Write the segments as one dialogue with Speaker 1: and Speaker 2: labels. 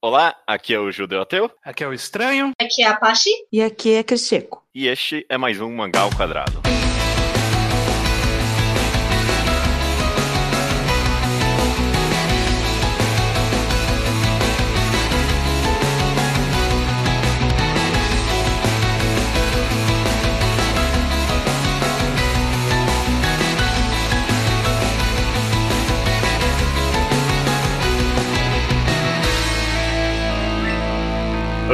Speaker 1: Olá, aqui é o Judeu Ateu.
Speaker 2: Aqui é o Estranho.
Speaker 3: Aqui é a Apache.
Speaker 4: E aqui é Cristico.
Speaker 1: E este é mais um Mangá ao Quadrado.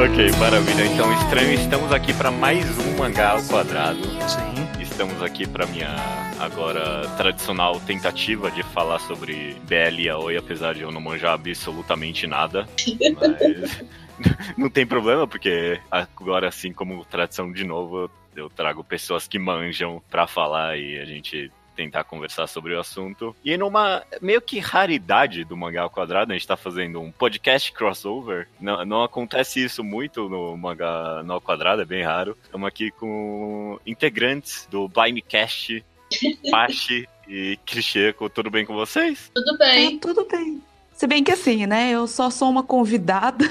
Speaker 1: Ok, maravilha. Então, estranho, estamos aqui para mais um mangá ao quadrado.
Speaker 2: Sim.
Speaker 1: Estamos aqui para minha agora tradicional tentativa de falar sobre BL e Aoi, apesar de eu não manjar absolutamente nada. Mas não tem problema, porque agora, assim como tradição de novo, eu trago pessoas que manjam para falar e a gente tentar conversar sobre o assunto. E numa meio que raridade do Mangá ao Quadrado, a gente tá fazendo um podcast crossover. Não, não acontece isso muito no Mangá ao Quadrado, é bem raro. Estamos aqui com integrantes do Blimecast, Pachi e Cricheco. Tudo bem com vocês?
Speaker 3: Tudo bem.
Speaker 4: É, tudo bem. Se bem que assim, né? Eu só sou uma convidada.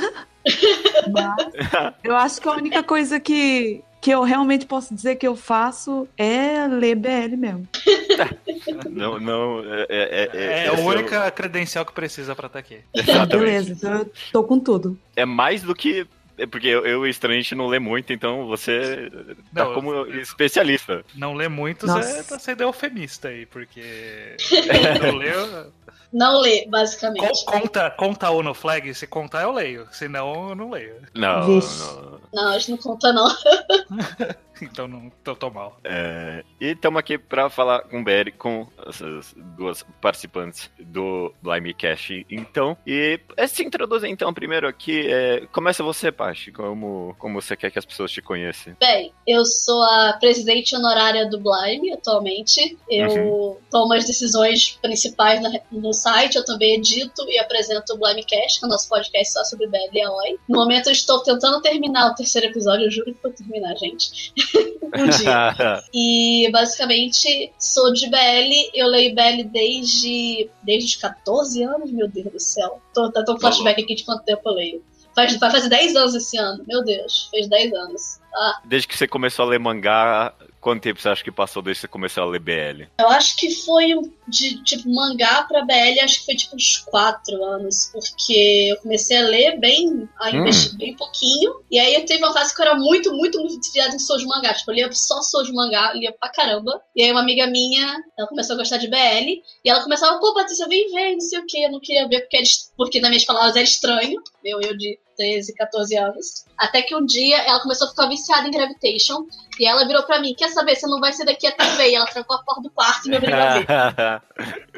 Speaker 4: mas eu acho que a única coisa que, que eu realmente posso dizer que eu faço é ler BL mesmo.
Speaker 1: Não, não. É, é,
Speaker 2: É,
Speaker 1: é,
Speaker 2: a única credencial que precisa pra estar aqui.
Speaker 1: Exatamente.
Speaker 4: Beleza, então eu tô com tudo.
Speaker 1: É mais do que. é Porque eu, eu e estranho a gente não lê muito, então você tá
Speaker 2: Não,
Speaker 1: como especialista.
Speaker 2: Não muitos
Speaker 4: Nossa.
Speaker 2: é tá sendo eufemista aí, porque. não leu.
Speaker 3: Não lê,
Speaker 2: Con-
Speaker 3: basicamente.
Speaker 2: Conta, conta o no flag, se contar eu leio, senão eu não leio.
Speaker 1: Não,
Speaker 4: Vixe.
Speaker 1: não.
Speaker 3: Não, a gente não conta, não.
Speaker 2: Então não tô mal.
Speaker 1: É, e estamos aqui para falar com o BR, com essas duas participantes do Blimecast, então. E é, se introduzir então primeiro aqui. É, começa você, Pachi, como, como você quer que as pessoas te conheçam.
Speaker 3: Bem, eu sou a presidente honorária do Blime atualmente. Eu tomo as decisões principais na- no site, eu também edito e apresento o Blimecast, que é o nosso podcast só sobre BL e Aoi. No momento eu estou tentando terminar o terceiro episódio, eu juro que vou terminar, gente. um dia. E basicamente sou de BL, eu leio BL desde, desde os 14 anos, meu Deus do céu. Tô, tô, flashback aqui de quanto tempo eu leio. Faz, vai fazer 10 anos esse ano, meu Deus, fez 10 anos.
Speaker 1: Desde que você começou a ler mangá, quanto tempo você acha que passou desde que você começou a ler BL?
Speaker 3: eu acho que foi de tipo mangá pra BL, acho que foi tipo uns 4 anos, porque eu comecei a ler bem, a
Speaker 1: Hum.
Speaker 3: investir bem pouquinho, e aí eu teve uma fase que eu era muito, muito, muito desviada em Soujo Mangá, tipo, eu lia só Soujo Mangá, lia pra caramba, e aí uma amiga minha, ela começou a gostar de BL, e ela começava, pô, Patrícia, vem ver, não sei o que, eu não queria ver, porque, era, est- porque nas minhas palavras era estranho, eu, eu de 13, 14 anos, até que um dia ela começou a ficar viciada em Gravitation, e ela virou pra mim, quer saber, você não vai ser daqui até ver, e ela trancou a porta do quarto e me obrigou a ver.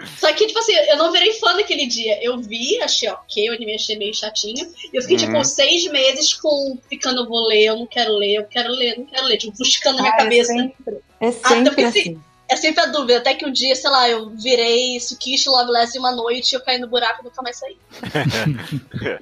Speaker 3: Só que, tipo assim, eu não virei fã naquele dia. Eu vi, achei ok, o anime achei meio chatinho. E eu fiquei,
Speaker 1: Uhum.
Speaker 3: tipo, seis meses com ficando, eu vou ler, eu não quero ler, eu quero ler, eu não quero ler. Tipo, buscando na minha
Speaker 4: Ah, é
Speaker 3: cabeça.
Speaker 4: sempre, é
Speaker 3: Até
Speaker 4: sempre
Speaker 3: porque,
Speaker 4: assim.
Speaker 3: É sempre a dúvida. Até que um dia, sei lá, eu virei Sukishi Loveless em uma noite e eu caí no buraco e nunca mais saí.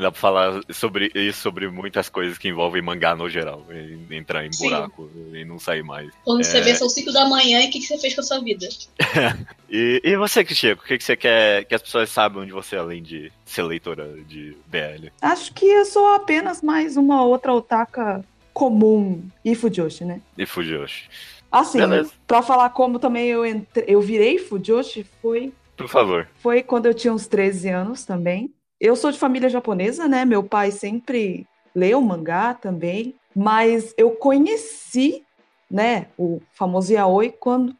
Speaker 1: Dá pra falar sobre isso, sobre muitas coisas que envolvem mangá no geral. e Entrar em
Speaker 3: Sim.
Speaker 1: buraco e não sair mais.
Speaker 3: Quando você
Speaker 1: É.
Speaker 3: vê, são cinco da manhã e o que, que você fez com a sua vida?
Speaker 1: E, e você, Cristiano, o que, que você quer que as pessoas saibam de você, além de ser leitora de BL?
Speaker 4: Acho que eu sou apenas mais uma outra otaka comum e Fujoshi, né?
Speaker 1: E Fujoshi.
Speaker 4: Assim,
Speaker 1: Beleza.
Speaker 4: pra falar como também eu entre... eu virei Fujoshi, foi
Speaker 1: Por favor.
Speaker 4: Foi quando eu tinha uns 13 anos também. Eu sou de família japonesa, né? Meu pai sempre leu mangá também, mas eu conheci, né, o famoso yaoi quando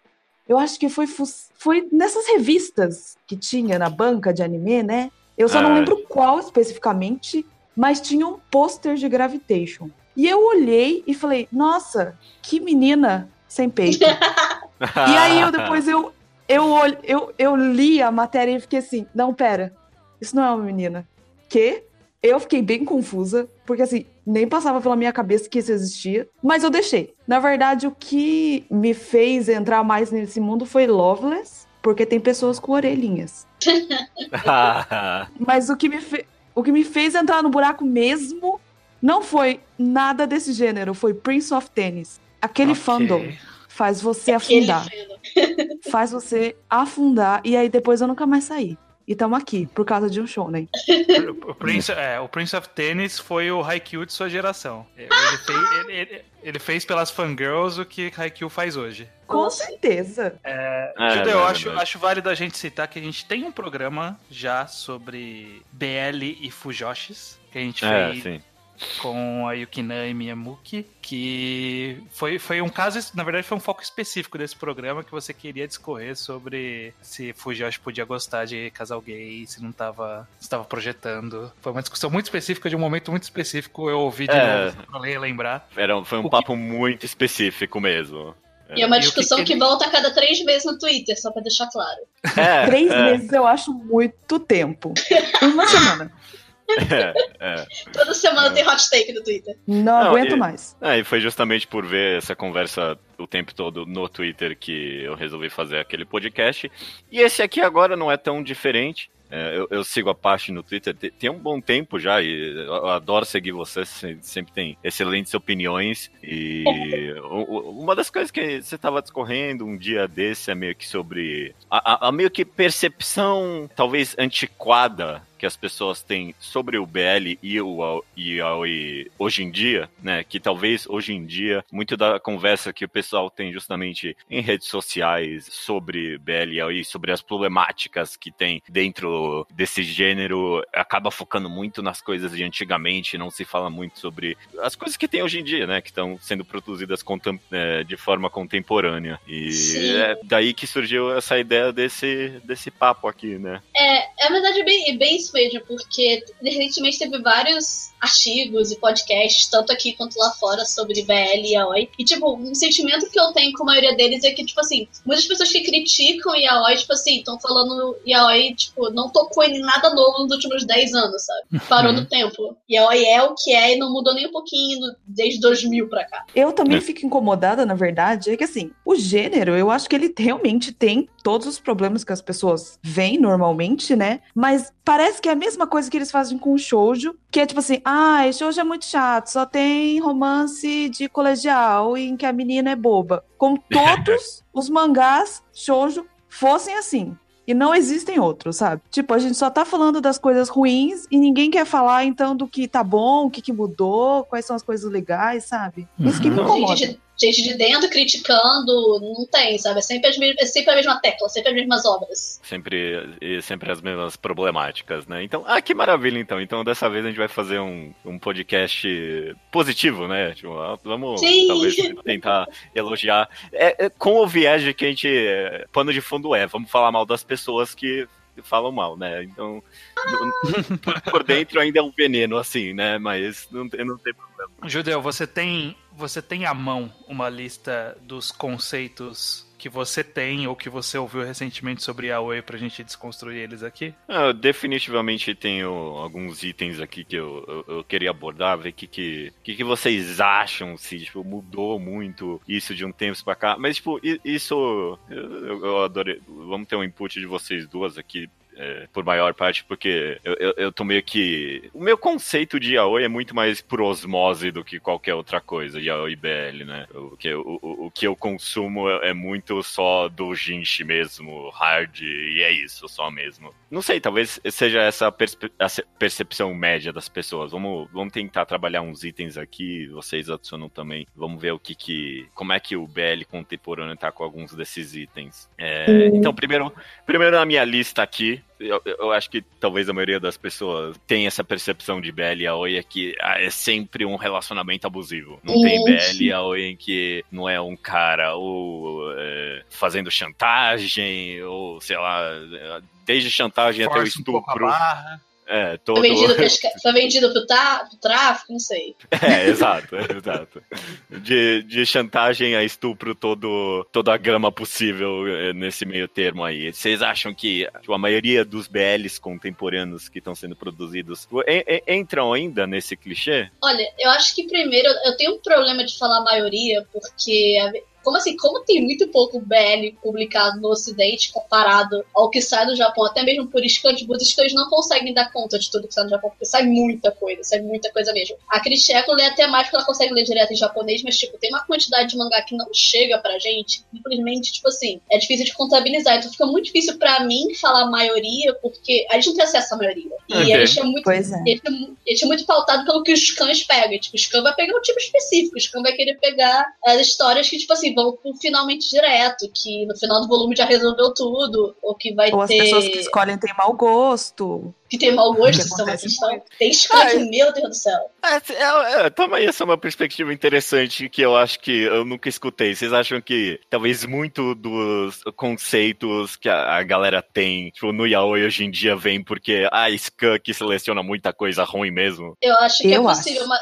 Speaker 4: eu acho que foi foi nessas revistas que tinha na banca de anime, né? Eu só não
Speaker 1: Ah.
Speaker 4: lembro qual especificamente, mas tinha um pôster de Gravitation. E eu olhei e falei: "Nossa, que menina sem peito". E aí eu depois eu, eu, eu, eu li a matéria e fiquei assim, não, pera, isso não é uma menina. Que? Eu fiquei bem confusa, porque assim, nem passava pela minha cabeça que isso existia, mas eu deixei. Na verdade, o que me fez entrar mais nesse mundo foi Loveless, porque tem pessoas com orelhinhas. Mas o que me, fe- o que me fez entrar no buraco mesmo não foi nada desse gênero, foi Prince of Tennis. Aquele
Speaker 2: Ok.
Speaker 4: fandom faz você
Speaker 3: Aquele
Speaker 4: afundar faz você afundar e aí depois eu nunca mais saí. E estamos aqui por causa de um shonen.
Speaker 2: O Prince, é, o Prince of Tennis foi o Haikyuu de sua geração. Ele fez, ele, ele, ele fez pelas fangirls o que Haikyuu faz hoje.
Speaker 4: Com certeza.
Speaker 2: É,
Speaker 1: É,
Speaker 2: Judeu, eu
Speaker 1: é
Speaker 2: acho,
Speaker 1: verdade.
Speaker 2: acho válido a gente citar que a gente tem um programa já sobre BL e Fujoshis, que a gente
Speaker 1: É,
Speaker 2: fez
Speaker 1: sim.
Speaker 2: Com a Yukina e Miyamuki, que foi, foi um caso, na verdade foi um foco específico desse programa que você queria discorrer sobre se Fujoshi podia gostar de casal gay, se não estava estava projetando. Foi uma discussão muito específica de um momento muito específico, eu ouvi de
Speaker 1: É.
Speaker 2: novo pra lembrar.
Speaker 1: Era, foi um
Speaker 2: O que-
Speaker 1: papo muito específico mesmo.
Speaker 3: E é uma
Speaker 2: E o que
Speaker 3: discussão
Speaker 2: que
Speaker 3: que,
Speaker 2: ele-
Speaker 3: volta a cada três vezes no Twitter, só pra deixar claro.
Speaker 1: É,
Speaker 4: Três
Speaker 1: é,
Speaker 4: meses eu acho muito tempo. Uma semana.
Speaker 1: É, é.
Speaker 3: Toda semana tem hot take no Twitter.
Speaker 4: Não,
Speaker 1: Não,
Speaker 4: aguento
Speaker 1: e-
Speaker 4: mais.
Speaker 1: É, e foi justamente por ver essa conversa o tempo todo no Twitter que eu resolvi fazer aquele podcast. E esse aqui agora não é tão diferente. É, eu, eu sigo a parte no Twitter te- tem um bom tempo já e eu adoro seguir você, se- sempre tem excelentes opiniões. E uma das coisas que você estava discorrendo um dia desse é meio que sobre a, a- a meio que percepção talvez antiquada que as pessoas têm sobre o BL e o e Aoi hoje em dia, né? Que talvez hoje em dia, muito da conversa que o pessoal tem justamente em redes sociais sobre BL e Aoi, sobre as problemáticas que tem dentro desse gênero, acaba focando muito nas coisas de antigamente, não se fala muito sobre as coisas que tem hoje em dia, né? Que estão sendo produzidas eh, de forma contemporânea. E
Speaker 3: Sim.
Speaker 1: é daí que surgiu essa ideia desse, desse papo aqui, né?
Speaker 3: É, é verdade, é bem, é bem mesmo, porque recentemente teve vários artigos e podcasts, tanto aqui quanto lá fora, sobre BL e Aoi. E, tipo, um sentimento que eu tenho com a maioria deles é que, tipo assim, muitas pessoas que criticam Yaoi, tipo assim, estão falando Yaoi, tipo, não tocou em nada novo nos últimos 10 anos, sabe? Parou no tempo. Yaoi é o que é e não mudou nem um pouquinho desde 2000 pra cá.
Speaker 4: Eu também
Speaker 1: É.
Speaker 4: fico incomodada, na verdade, é que assim, o gênero, eu acho que ele realmente tem todos os problemas que as pessoas veem normalmente, né? Mas parece que é a mesma coisa que eles fazem com o shoujo, que é tipo assim, ah, shoujo é muito chato, só tem romance de colegial em que a menina é boba. Como todos os mangás shoujo fossem assim. E não existem outros, sabe? Tipo, a gente só tá falando das coisas ruins e ninguém quer falar, então, do que tá bom, o que, que mudou, quais são as coisas legais, sabe? Isso que me
Speaker 2: Uhum.
Speaker 4: incomoda.
Speaker 3: Gente gente de dentro criticando, não tem, sabe? É sempre, é sempre a mesma tecla, sempre as mesmas obras.
Speaker 1: Sempre, e sempre as mesmas problemáticas, né? Então, ah, que maravilha, então. Então, dessa vez a gente vai fazer um, um podcast positivo, né? Tipo, ah, vamos
Speaker 3: Sim.
Speaker 1: talvez tentar elogiar. É, é com o viés de que a gente. é, pano de fundo é, vamos falar mal das pessoas que falam mal, né? Então, por dentro ainda é um veneno, assim, né? Mas não, tem- não tem problema.
Speaker 2: Judeu, você tem, você tem à mão uma lista dos conceitos que você tem ou que você ouviu recentemente sobre Aoi pra gente desconstruir eles aqui?
Speaker 1: Ah, Eu definitivamente tenho alguns itens aqui que eu, eu, eu queria abordar, ver o que, que, que, que vocês acham, se tipo, mudou muito isso de um tempo pra cá. Mas, tipo, isso eu- eu adorei. Vamos ter um input de vocês duas aqui. É, por maior parte, porque eu, eu, eu tô meio que. O meu conceito de Yaoi é muito mais por osmose do que qualquer outra coisa, Yaoi BL, né? O que, eu- o, o, o que eu consumo é, é muito só do Jinshi mesmo, hard, e é isso, só mesmo. Não sei, talvez seja essa perspe- percepção média das pessoas. Vamos, vamos tentar trabalhar uns itens aqui, vocês adicionam também. Vamos ver o que que. Como é que o BL contemporâneo tá com alguns desses itens. É, Então, primeiro, primeiro na minha lista aqui, eu, eu acho que talvez a maioria das pessoas tem essa percepção de BL e Aoi é que ah, é sempre um relacionamento abusivo. Não tem. BL e Aoi em que não é um cara ou é, fazendo chantagem, ou sei lá, desde chantagem até o
Speaker 2: Força um
Speaker 1: É,
Speaker 3: Foi
Speaker 1: todo.
Speaker 3: vendido, pesca... Foi vendido pro, ta... pro tráfico, não sei.
Speaker 1: É, exato, exato. De, de chantagem a estupro, todo, toda a gama possível eh, nesse meio termo aí. Vocês acham que tipo, a maioria dos BLs contemporâneos que estão sendo produzidos en- en- entram ainda nesse clichê?
Speaker 3: Olha, eu acho que primeiro eu tenho um problema de falar maioria, porque como assim, como tem muito pouco BL publicado no ocidente comparado ao que sai do Japão, até mesmo por scans, os scans não conseguem dar conta de tudo que sai do Japão, porque sai muita coisa, sai muita coisa mesmo. A Cristiano lê até mais porque ela consegue ler direto em japonês, mas tipo, tem uma quantidade de mangá que não chega pra gente, simplesmente, tipo assim, é difícil de contabilizar, então fica muito difícil pra mim falar a maioria, porque a gente não tem acesso à maioria. E okay. a gente é muito,
Speaker 4: pois é.
Speaker 3: Ele, é, é muito pautado pelo que os scans pegam. Tipo, o scan vai pegar um tipo específico, o scan vai querer pegar as histórias que, tipo assim, vão pro finalmente direto, que no final do volume já resolveu tudo, ou que vai
Speaker 4: ou
Speaker 3: ter...
Speaker 4: as pessoas que escolhem têm mau gosto.
Speaker 3: Que tem mau gosto, são uma questão. Tem scan, meu Deus do céu.
Speaker 1: É, é, é, também essa é uma perspectiva interessante que eu acho que eu nunca escutei. Vocês acham que talvez muito dos conceitos que a, a galera tem, tipo, no yaoi hoje em dia vem porque a ah, que seleciona muita coisa ruim mesmo?
Speaker 3: Eu acho que é eu é possível, mas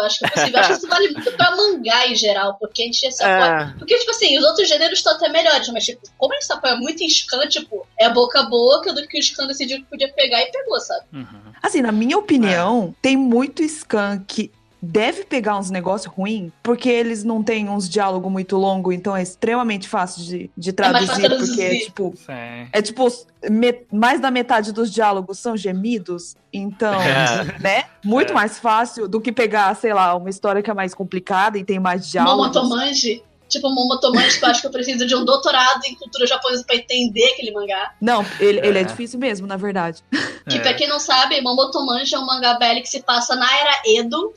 Speaker 3: eu acho que é possível. Eu acho que isso vale muito pra mangá em geral, porque a gente se apoia. É. Porque, tipo assim, os outros gêneros estão até melhores, mas, tipo, como a gente se apoia muito em scan, tipo, é boca a boca do que o scan decidiu que podia pegar e pegou, sabe?
Speaker 4: Uhum. Assim, na minha opinião, é. tem muito scan que deve pegar uns negócios ruins, porque eles não têm uns diálogos muito longos, então é extremamente fácil de, de traduzir, é porque é tipo. Sim. É tipo, me, mais da metade dos diálogos são gemidos, então, é. né? Muito é. mais fácil do que pegar, sei lá, uma história que é mais complicada e tem mais diálogos.
Speaker 3: Momotomanji tipo, Momotomante, que eu acho que eu preciso de um doutorado em cultura japonesa pra entender aquele mangá.
Speaker 4: Não, ele é, ele é difícil mesmo, na verdade.
Speaker 3: Que é. pra quem não sabe, Momotomante é um mangá velho que se passa na era Edo,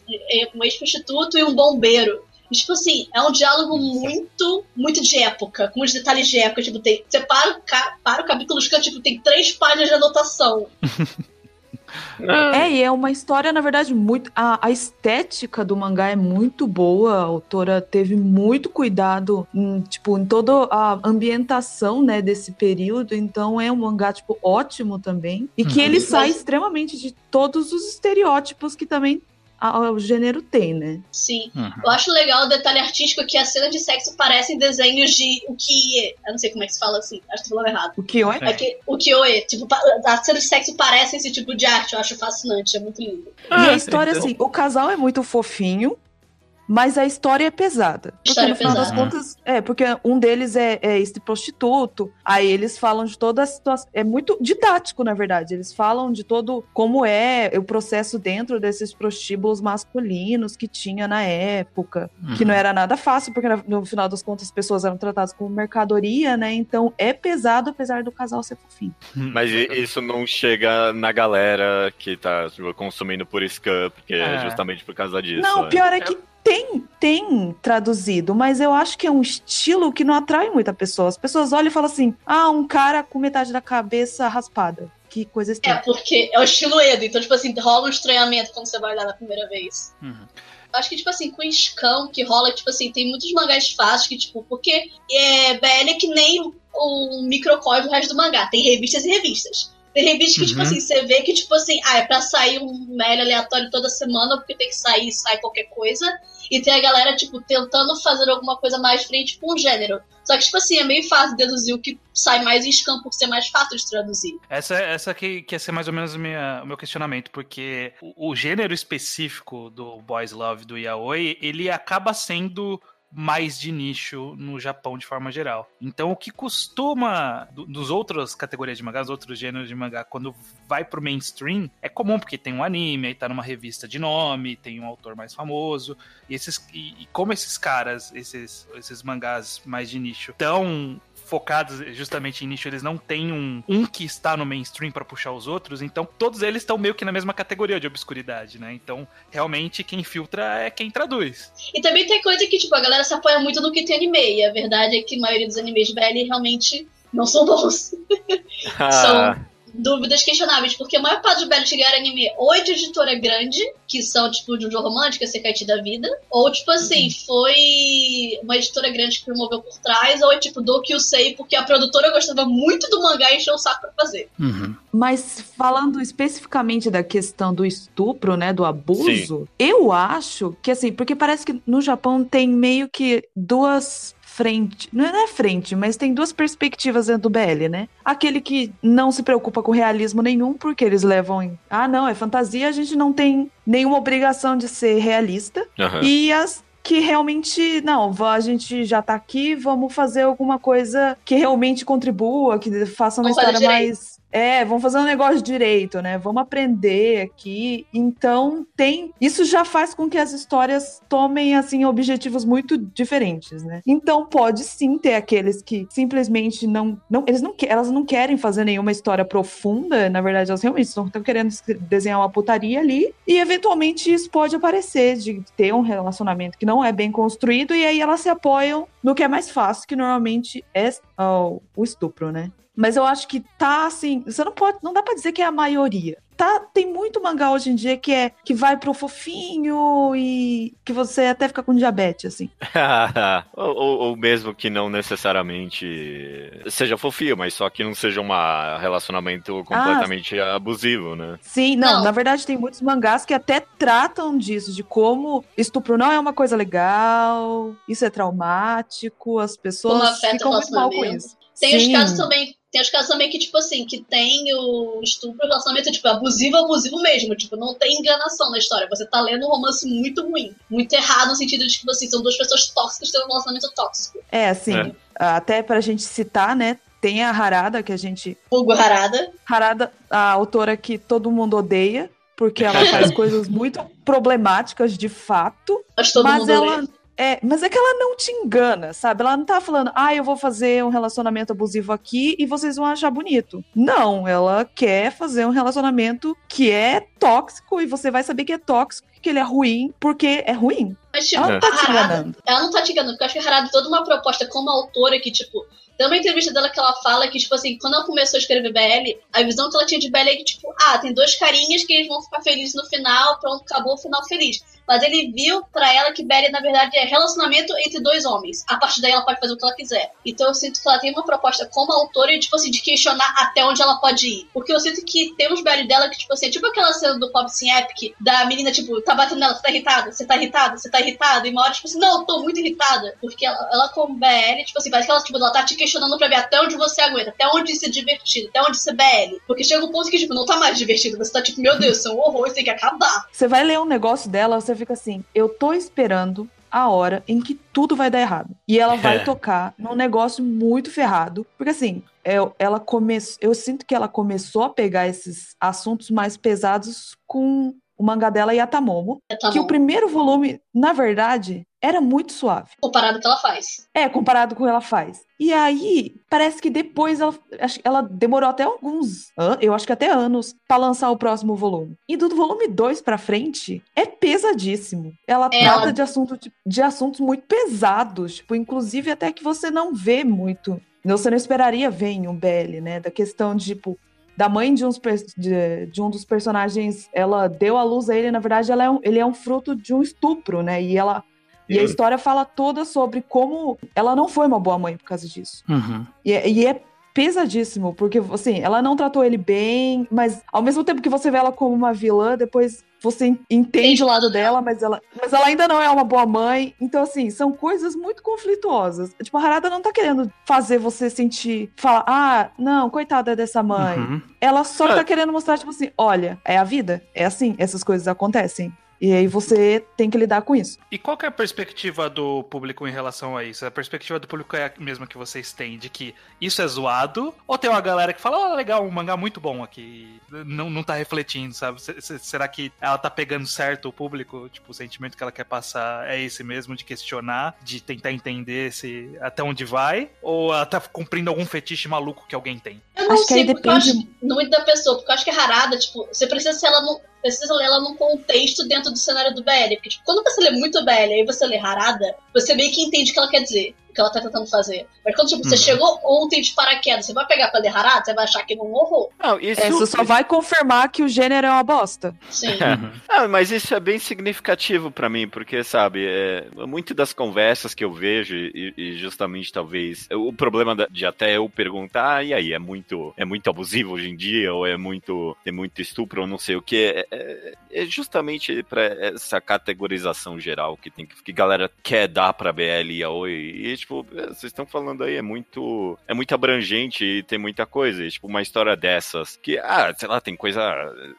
Speaker 3: um ex-prostituto e um bombeiro. E, tipo assim, é um diálogo muito, muito de época, com os detalhes de época. Tipo, tem, você para, para o capítulo, tipo, tem três páginas de anotação.
Speaker 4: É, e é uma história, na verdade, muito. A, a, estética do mangá é muito boa. A autora teve muito cuidado em, tipo, em toda a ambientação, né, desse período. Então é um mangá, tipo, ótimo também. E que uhum. ele sai extremamente de todos os estereótipos que também o gênero tem, né?
Speaker 3: Sim. Uhum. Eu acho legal o detalhe artístico que as cenas de sexo parecem desenhos de o que. Eu não sei como é que se fala assim, acho que tô falando errado.
Speaker 4: O que
Speaker 3: é? que, o que é. Tipo, as cenas de sexo parecem esse tipo de arte, eu acho fascinante, é muito lindo.
Speaker 4: Ah, e a história, então... assim, o casal é muito fofinho, mas a história é pesada. Porque
Speaker 3: história
Speaker 4: no final
Speaker 3: pesada.
Speaker 4: das contas, é, porque um deles é, é esse prostituto, aí eles falam de toda a situação. É muito didático, na verdade. Eles falam de todo como é o processo dentro desses prostíbulos masculinos que tinha na época, uhum. que não era nada fácil, porque no final das contas as pessoas eram tratadas como mercadoria, né? Então é pesado, apesar do casal ser fofinho.
Speaker 1: Mas isso não chega na galera que tá consumindo por scan, porque é. justamente por causa disso.
Speaker 4: Não, o pior é que tem, tem traduzido, mas eu acho que é um estilo que não atrai muita pessoa. As pessoas olham e falam assim: ah, um cara com metade da cabeça raspada. Que coisa
Speaker 3: é, estranha. É, porque é o estilo Edo, então, tipo assim, rola um estranhamento quando você vai lá na primeira vez. Uhum. Acho que, tipo assim, com Scam, que rola, tipo assim, tem muitos mangás fáceis que, tipo, porque é, BL é que nem o microcódigo do resto do mangá. Tem revistas e revistas. Tem revista que, tipo uhum. tipo assim, você vê que, tipo assim, ah, é pra sair um mail aleatório toda semana, porque tem que sair, sai qualquer coisa. E tem a galera, tipo, tentando fazer alguma coisa mais frente com o gênero. Só que, tipo assim, é meio fácil deduzir o que sai mais em scan por ser mais fácil de traduzir.
Speaker 2: Essa, essa que, que ser mais ou menos minha, o meu questionamento, porque o, o gênero específico do Boys Love, do Yaoi, ele acaba sendo mais de nicho no Japão de forma geral. Então, o que costuma do, dos outras categorias de mangá, outros gêneros de mangá, quando vai pro mainstream, é comum porque tem um anime, aí tá numa revista de nome, tem um autor mais famoso, e esses e, e como esses caras, esses esses mangás mais de nicho, tão focados justamente em nicho, eles não têm um, um que está no mainstream para puxar os outros, então todos eles estão meio que na mesma categoria de obscuridade, né? Então, realmente, quem filtra é quem traduz.
Speaker 3: E também tem coisa que, tipo, a galera se apoia muito no que tem anime, e a verdade é que a maioria dos animes de BL realmente não são bons. Ah. são dúvidas questionáveis, porque a maior parte dos belos chegar anime ou é de editora grande, que são tipo de um jogo romântico, Sekaiichi da vida, ou tipo assim, uhum. foi uma editora grande que promoveu por trás, ou é tipo do que eu sei, porque a produtora gostava muito do mangá e encheu o saco pra fazer.
Speaker 4: Uhum. Mas falando especificamente da questão do estupro, né, do abuso, Sim. eu acho que assim, porque parece que no Japão tem meio que duas frente. Não é frente, mas tem duas perspectivas dentro do BL, né? Aquele que não se preocupa com realismo nenhum, porque eles levam em. Ah, não, é fantasia, a gente não tem nenhuma obrigação de ser realista. Uhum. E as que realmente, não, a gente já tá aqui, vamos fazer alguma coisa que realmente contribua, que faça uma
Speaker 3: Vamos
Speaker 4: história mais. É, vamos fazer um negócio direito, né? Vamos aprender aqui. Então, tem. Isso já faz com que as histórias tomem, assim, objetivos muito diferentes, né? Então, pode sim ter aqueles que simplesmente não. não eles não, elas não querem fazer nenhuma história profunda. Na verdade, elas realmente estão querendo desenhar uma putaria ali. E, eventualmente, isso pode aparecer de ter um relacionamento que não é bem construído. E aí elas se apoiam no que é mais fácil, que normalmente é ah, o estupro, né? Mas eu acho que tá assim, você não pode, não dá pra dizer que é a maioria. Tá, tem muito mangá hoje em dia que é que vai pro fofinho e que você até fica com diabetes assim.
Speaker 1: ou, ou- ou mesmo que não necessariamente seja fofinho, mas só que não seja um relacionamento completamente abusivo, né?
Speaker 4: Sim, não,
Speaker 3: Não.
Speaker 4: na verdade tem muitos mangás que até tratam disso, de como estupro não é uma coisa legal, isso é traumático, as pessoas ficam muito mal com isso.
Speaker 3: Tem os casos também. Tem os casos também que, tipo assim, que tem o estupro, o relacionamento, tipo, abusivo, abusivo mesmo. Tipo, não tem enganação na história. Você tá lendo um romance muito ruim. Muito errado, no sentido de que, tipo assim, são duas pessoas tóxicas têm um relacionamento tóxico.
Speaker 4: É, assim,
Speaker 1: É.
Speaker 4: até pra gente citar, né, tem a Harada, que a gente
Speaker 3: Hugo Harada.
Speaker 4: Harada, a autora que todo mundo odeia, porque ela faz coisas muito problemáticas de fato,
Speaker 3: Mas todo
Speaker 4: mas
Speaker 3: mundo
Speaker 4: ela
Speaker 3: lê.
Speaker 4: É, mas é que ela não te engana, sabe? Ela não tá falando, ah, eu vou fazer um relacionamento abusivo aqui e vocês vão achar bonito. Não, ela quer fazer um relacionamento que é tóxico e você vai saber que é tóxico, que ele é ruim, porque é ruim.
Speaker 3: Mas, tipo,
Speaker 4: Ela não tá te enganando.
Speaker 3: ela não tá te enganando, porque eu acho que a Harada tem toda uma proposta como autora que, tipo, tem uma entrevista dela que ela fala que, tipo assim, quando ela começou a escrever BL, a visão que ela tinha de BL é que, tipo, ah, tem dois carinhas que eles vão ficar felizes no final, pronto, acabou o final feliz. Mas ele viu pra ela que BL, na verdade, é relacionamento entre dois homens. A partir daí ela pode fazer o que ela quiser. Então eu sinto que ela tem uma proposta como autora, tipo assim, de questionar até onde ela pode ir. Porque eu sinto que tem uns BL dela que, tipo assim, é tipo aquela cena do Pop Sim Epic, da menina, tipo, tá batendo nela, você tá irritada, você tá irritada, você tá irritada, e uma hora, tipo assim, não, eu tô muito irritada. Porque ela, ela como BL, tipo assim, parece que ela, tipo, ela tá te questionando pra ver até onde você aguenta, até onde isso é divertido, até onde isso é BL. Porque chega um ponto que, tipo, não tá mais divertido, você tá tipo, meu Deus, isso é um horror, isso tem que acabar.
Speaker 4: Você vai ler um negócio dela, você fica assim, eu tô esperando a hora em que tudo vai dar errado. E ela vai
Speaker 1: É.
Speaker 4: tocar num negócio muito ferrado. Porque assim, eu, ela come... eu sinto que ela começou a pegar esses assuntos mais pesados com o mangá dela Yatamomo.
Speaker 3: Tá
Speaker 4: que o primeiro volume, na verdade, era muito suave.
Speaker 3: Comparado ao que ela faz.
Speaker 4: É, comparado com o que ela faz. E aí, parece que depois ela, ela demorou até alguns anos, eu acho que até anos, pra lançar o próximo volume. E do volume 2 pra frente, é pesadíssimo. Ela
Speaker 3: É,
Speaker 4: trata de, assunto, de, assuntos muito pesados, tipo, inclusive até que você não vê muito. Você não esperaria ver em um BL, né? Da questão de, tipo, da mãe de, uns, de, de um dos personagens, ela deu a luz a ele, na verdade, ela é um- ele é um fruto de um estupro, né? E ela. E a história fala toda sobre como ela não foi uma boa mãe por causa disso.
Speaker 2: Uhum.
Speaker 4: E é, e é pesadíssimo, porque, assim, ela não tratou ele bem, mas ao mesmo tempo que você vê ela como uma vilã, depois você en- entende o lado dela, mas ela, mas ela ainda não é uma boa mãe. Então, assim, são coisas muito conflituosas. Tipo, a Harada não tá querendo fazer você sentir, falar, ah, não, coitada dessa mãe.
Speaker 2: Uhum.
Speaker 4: Ela só
Speaker 1: É.
Speaker 4: tá querendo mostrar, tipo assim, olha, é a vida, é assim, essas coisas acontecem. E aí você tem que lidar com isso.
Speaker 2: E qual que é a perspectiva do público em relação a isso? A perspectiva do público é a mesma que vocês têm, de que isso é zoado? Ou tem uma galera que fala, ó, legal, um mangá muito bom aqui, não, não tá refletindo, sabe? Se- se- Será que ela tá pegando certo o público? Tipo, o sentimento que ela quer passar é esse mesmo, de questionar, de tentar entender se até onde vai? Ou ela tá cumprindo algum fetiche maluco que alguém tem?
Speaker 3: Eu não
Speaker 4: Acho que
Speaker 3: sei,
Speaker 4: aí
Speaker 3: porque eu
Speaker 4: depende-
Speaker 3: acho que- muito da pessoa, porque eu acho que a Harada, tipo, você precisa ser ela no, precisa ler ela num contexto dentro do cenário do BL. Porque, tipo, quando você lê muito BL e você lê Harada, você meio que entende o que ela quer dizer, que ela tá tentando fazer. Mas quando, tipo, você
Speaker 2: Uhum.
Speaker 3: chegou ontem de paraquedas, você vai pegar pra ler Harada, você vai achar que é um horror.
Speaker 1: Não, isso,
Speaker 4: É, você só vai confirmar que o gênero é uma bosta.
Speaker 3: Sim.
Speaker 2: Uhum.
Speaker 1: Ah, mas isso é bem significativo pra mim, porque, sabe, é, muito das conversas que eu vejo, e, e justamente talvez o problema de até eu perguntar, ah, e aí, é muito, é muito abusivo hoje em dia, ou é muito, tem muito estupro, ou não sei o que, é, é- é justamente pra essa categorização geral que tem que, que a galera quer dar pra BL e Aoi, e tipo, é, vocês estão falando aí, é muito. É muito abrangente e tem muita coisa. E, tipo, uma história dessas que, ah, sei lá, tem coisa,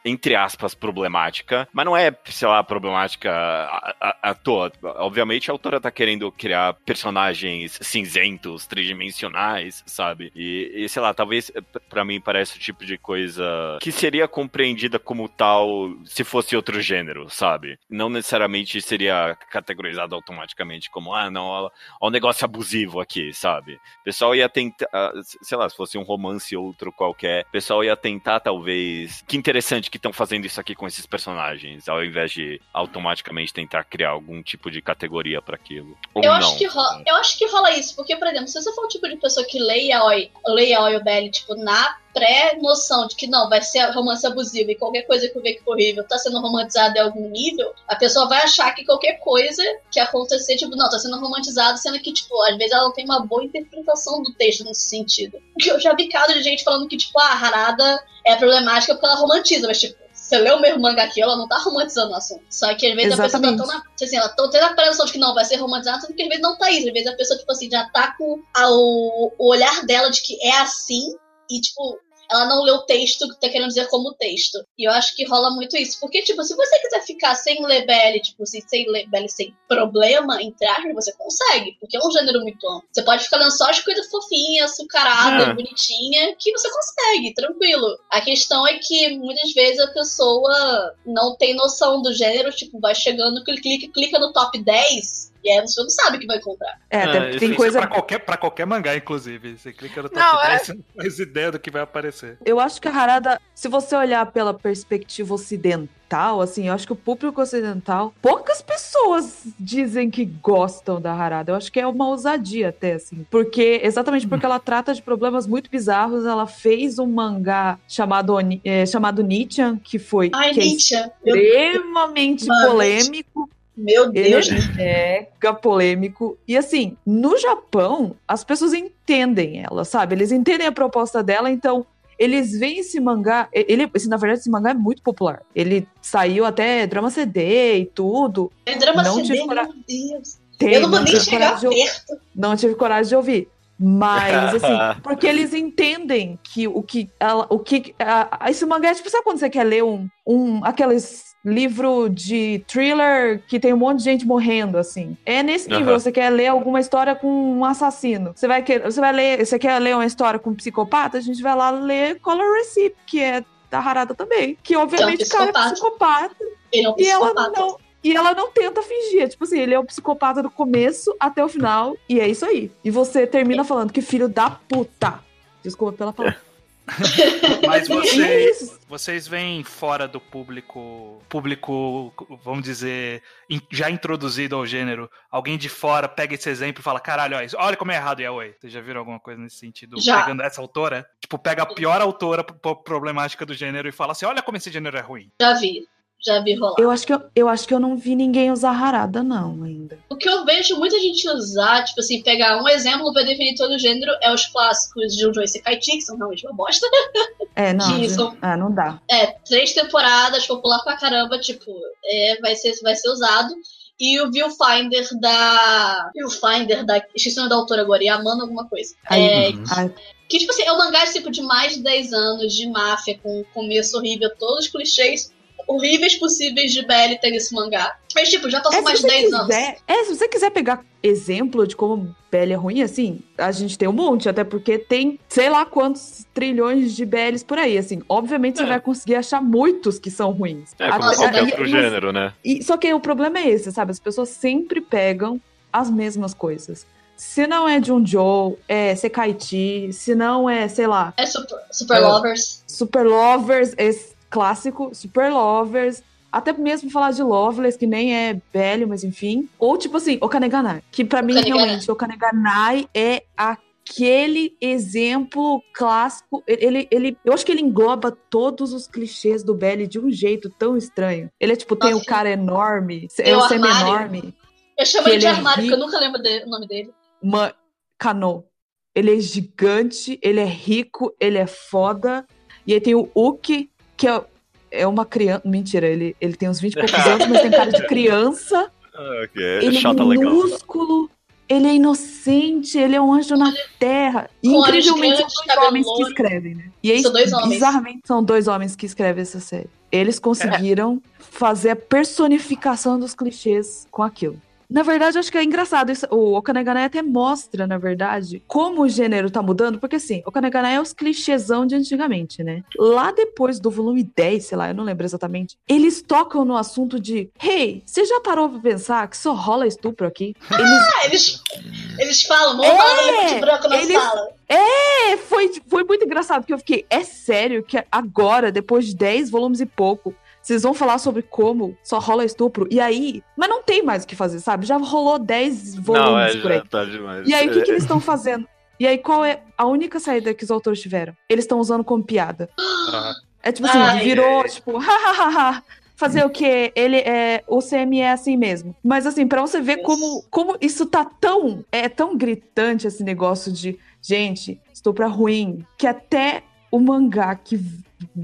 Speaker 1: entre aspas, problemática, mas não é, sei lá, problemática à, à, à toa. Obviamente a autora tá querendo criar personagens cinzentos, tridimensionais, sabe? E, e sei lá, talvez para mim parece o tipo de coisa que seria compreendida como tal se fosse outro gênero, sabe? Não necessariamente seria categorizado automaticamente como, ah, não, ó, um negócio abusivo aqui, sabe? O pessoal ia tentar, ah, sei lá, se fosse um romance outro qualquer, o pessoal ia tentar talvez, que interessante que estão fazendo isso aqui com esses personagens, ao invés de automaticamente tentar criar algum tipo de categoria para aquilo. Ou
Speaker 3: eu
Speaker 1: não.
Speaker 3: acho que rola, eu acho que rola isso, porque, por exemplo, se você for o tipo de pessoa que leia Oi, leia Oi Belly, tipo, na pré-noção de que não, vai ser romance abusivo e qualquer coisa que eu ver que horrível tá sendo romantizado em algum nível, a pessoa vai achar que qualquer coisa que acontecer, tipo, não, tá sendo romantizado, sendo que, tipo, às vezes ela não tem uma boa interpretação do texto nesse sentido. Porque eu já vi casos de gente falando que, tipo, ah, a Harada é problemática porque ela romantiza, mas, tipo, você lê o mesmo mangá aqui, ela não tá romantizando o assunto. Só que às vezes
Speaker 4: Exatamente.
Speaker 3: a pessoa tá tão na. Assim, ela tá tendo a impressão de que não vai ser romantizado, só que às vezes não tá isso. Às vezes a pessoa, tipo assim, já tá com a, o, o olhar dela de que é assim. E, tipo, ela não lê o texto que tá querendo dizer como texto. E eu acho que rola muito isso. Porque, tipo, se você quiser ficar sem ler BL, tipo, assim, sem ler BL sem problema, entre aspas, você consegue. Porque é um gênero muito amplo. Você pode ficar lendo só as coisas fofinhas, açucarada,
Speaker 1: É.
Speaker 3: bonitinha, que você consegue, tranquilo. A questão é que muitas vezes a pessoa não tem noção do gênero, tipo, vai chegando, clica, clica no top 10. E aí você não sabe o que vai encontrar.
Speaker 4: É,
Speaker 2: Ah, isso-
Speaker 4: tem
Speaker 2: isso
Speaker 4: coisa.
Speaker 2: Pra qualquer, pra qualquer mangá, inclusive. Você clica no top
Speaker 5: Não,
Speaker 2: 10,
Speaker 5: é-
Speaker 2: você não faz ideia do que vai aparecer.
Speaker 4: Eu acho que a Harada, se você olhar pela perspectiva ocidental, assim, eu acho que o público ocidental, poucas pessoas dizem que gostam da Harada. Eu acho que é uma ousadia até, assim. Porque, exatamente porque ela trata de problemas muito bizarros, ela fez um mangá chamado, eh, chamado Nichan, que foi
Speaker 3: Ai,
Speaker 4: que é
Speaker 3: Nietzsche,
Speaker 4: extremamente
Speaker 3: Mano,
Speaker 4: polêmico.
Speaker 3: Meu Deus.
Speaker 4: Ele é mega polêmico. E assim, no Japão, as pessoas entendem ela, sabe? Eles entendem a proposta dela, então eles veem esse mangá. Ele, esse, na verdade, esse mangá é muito popular. Ele saiu até drama CD e tudo.
Speaker 3: É drama
Speaker 4: Não
Speaker 3: CD,
Speaker 4: tive cora-
Speaker 3: meu Deus.
Speaker 4: Tem,
Speaker 3: eu não vou nem
Speaker 4: tive
Speaker 3: chegar
Speaker 4: coragem de-
Speaker 3: perto.
Speaker 4: não tive coragem de ouvir. Mas, assim, porque eles entendem que o que ela, o que a, a- esse mangá é tipo, sabe quando você quer ler um, um aqueles livro de thriller que tem um monte de gente morrendo, assim. É nesse nível,
Speaker 1: Aham.
Speaker 4: você quer ler alguma história com um assassino. Você vai querer, você vai ler, você quer ler uma história com um psicopata, a gente vai lá ler Color Receipt, que é da Harada também, que obviamente o cara é
Speaker 3: psicopata.
Speaker 4: psicopata
Speaker 3: Ele é um
Speaker 4: e ela
Speaker 3: psicopata.
Speaker 4: não. E ela não tenta fingir. Tipo assim, ele é o psicopata do começo até o final. E é isso aí. E você termina falando que filho da puta. Desculpa pela palavra.
Speaker 2: Mas
Speaker 4: é
Speaker 2: vocês, vocês vêm fora do público, público, vamos dizer, já introduzido ao gênero. Alguém de fora pega esse exemplo e fala: caralho, olha, como é errado Yaoi. Vocês já viram alguma coisa nesse sentido?
Speaker 3: Já.
Speaker 2: Pegando essa autora? Tipo, pega a pior autora problemática do gênero e fala assim: olha como esse gênero é ruim.
Speaker 3: Já vi. Já vi rolar.
Speaker 4: Eu acho, que eu, eu acho que eu não vi ninguém usar harada, não, ainda.
Speaker 3: O que eu vejo muita gente usar, tipo assim, pegar um exemplo pra definir todo o gênero é os clássicos de Jojo Sekai que são realmente uma bosta.
Speaker 4: É, não.
Speaker 3: Que isso.
Speaker 4: Ah, não dá.
Speaker 3: É, três temporadas, popular pra caramba, tipo, é, vai, ser, vai ser usado. E o Viewfinder da. Viewfinder da. Esqueci o nome da autora agora, Yamano alguma coisa.
Speaker 4: Aí,
Speaker 3: É,
Speaker 1: Uhum.
Speaker 4: ai,
Speaker 3: que, tipo assim, é um mangá tipo, de mais de 10 anos, de máfia, com um começo horrível, todos os clichês horríveis possíveis de BL tem nesse mangá. Mas, tipo, já passou
Speaker 4: É,
Speaker 3: mais de
Speaker 4: você
Speaker 3: 10 anos.
Speaker 4: quiser, é, se você quiser pegar exemplo de como BL é ruim, assim, a gente tem um monte, até porque tem sei lá quantos trilhões de BLs por aí, assim. Obviamente você
Speaker 1: É.
Speaker 4: vai conseguir achar muitos que são ruins.
Speaker 1: É, como
Speaker 3: Nossa,
Speaker 1: qualquer outro
Speaker 4: mas-
Speaker 1: gênero, né?
Speaker 4: e- só que o problema é esse, sabe? As pessoas sempre pegam as mesmas coisas. Se não é Junjo, é Sekaichi, se não é, sei lá,
Speaker 3: É Super, super
Speaker 4: É.
Speaker 3: Lovers.
Speaker 4: Super Lovers, esse clássico, Super Lovers, até mesmo falar de Loveless, que nem é velho, mas enfim. Ou tipo assim, Okaneganai, que pra mim
Speaker 3: Okaneganai.
Speaker 4: realmente Okaneganai é aquele exemplo clássico, ele, ele, eu acho que ele engloba todos os clichês do Belly de um jeito tão estranho. Ele é tipo, tem
Speaker 3: Nossa.
Speaker 4: o cara enorme, é
Speaker 3: Tem
Speaker 4: o semi-enorme,
Speaker 3: Eu chamo ele de
Speaker 4: é
Speaker 3: armário, porque eu nunca lembro de- o nome dele.
Speaker 4: Ma Kano. Ele é gigante, ele é rico, ele é foda. E aí tem o Uki, que é, é uma criança. Mentira, ele, ele tem uns 20 e poucos anos, mas tem cara de criança.
Speaker 1: Ah, ok.
Speaker 4: Ele
Speaker 1: Chata
Speaker 4: é
Speaker 1: legal.
Speaker 4: minúsculo. ele é inocente, ele é um anjo na terra. E incrivelmente são dois homens que escrevem, né? E aí,
Speaker 3: São dois homens.
Speaker 4: bizarramente, são dois homens que escrevem essa série. Eles conseguiram fazer a personificação dos clichês com aquilo. Na verdade, acho que é engraçado. Isso, o Okaneganai até mostra, na verdade, como o gênero tá mudando. Porque, assim, Okaneganai é os clichêsão de antigamente, né? Lá depois do volume 10, sei lá, eu não lembro exatamente, eles tocam no assunto de Hey, você já parou pra pensar que só rola estupro aqui? Eles
Speaker 3: Ah, eles, eles falam, vamos
Speaker 4: É,
Speaker 3: elefante branco na
Speaker 4: eles-
Speaker 3: sala.
Speaker 4: É, foi, foi muito engraçado, porque eu fiquei, é sério que agora, depois de 10 volumes e pouco, vocês vão falar sobre como só rola estupro? E aí, mas não tem mais o que fazer, sabe? Já rolou 10 volumes
Speaker 1: Não, é,
Speaker 4: por aí.
Speaker 1: já tá demais.
Speaker 4: E aí, o que, que
Speaker 1: É,
Speaker 4: eles estão fazendo? E aí, qual é a única saída que os autores tiveram? Eles estão usando como piada.
Speaker 2: Ah,
Speaker 4: É tipo assim,
Speaker 3: Ai.
Speaker 4: virou, tipo, hahaha. Fazer o quê? Ele é. O CM é assim mesmo. Mas assim, pra você ver como, como isso tá tão. É tão gritante esse negócio de. Gente, estupro é ruim. Que até o mangá que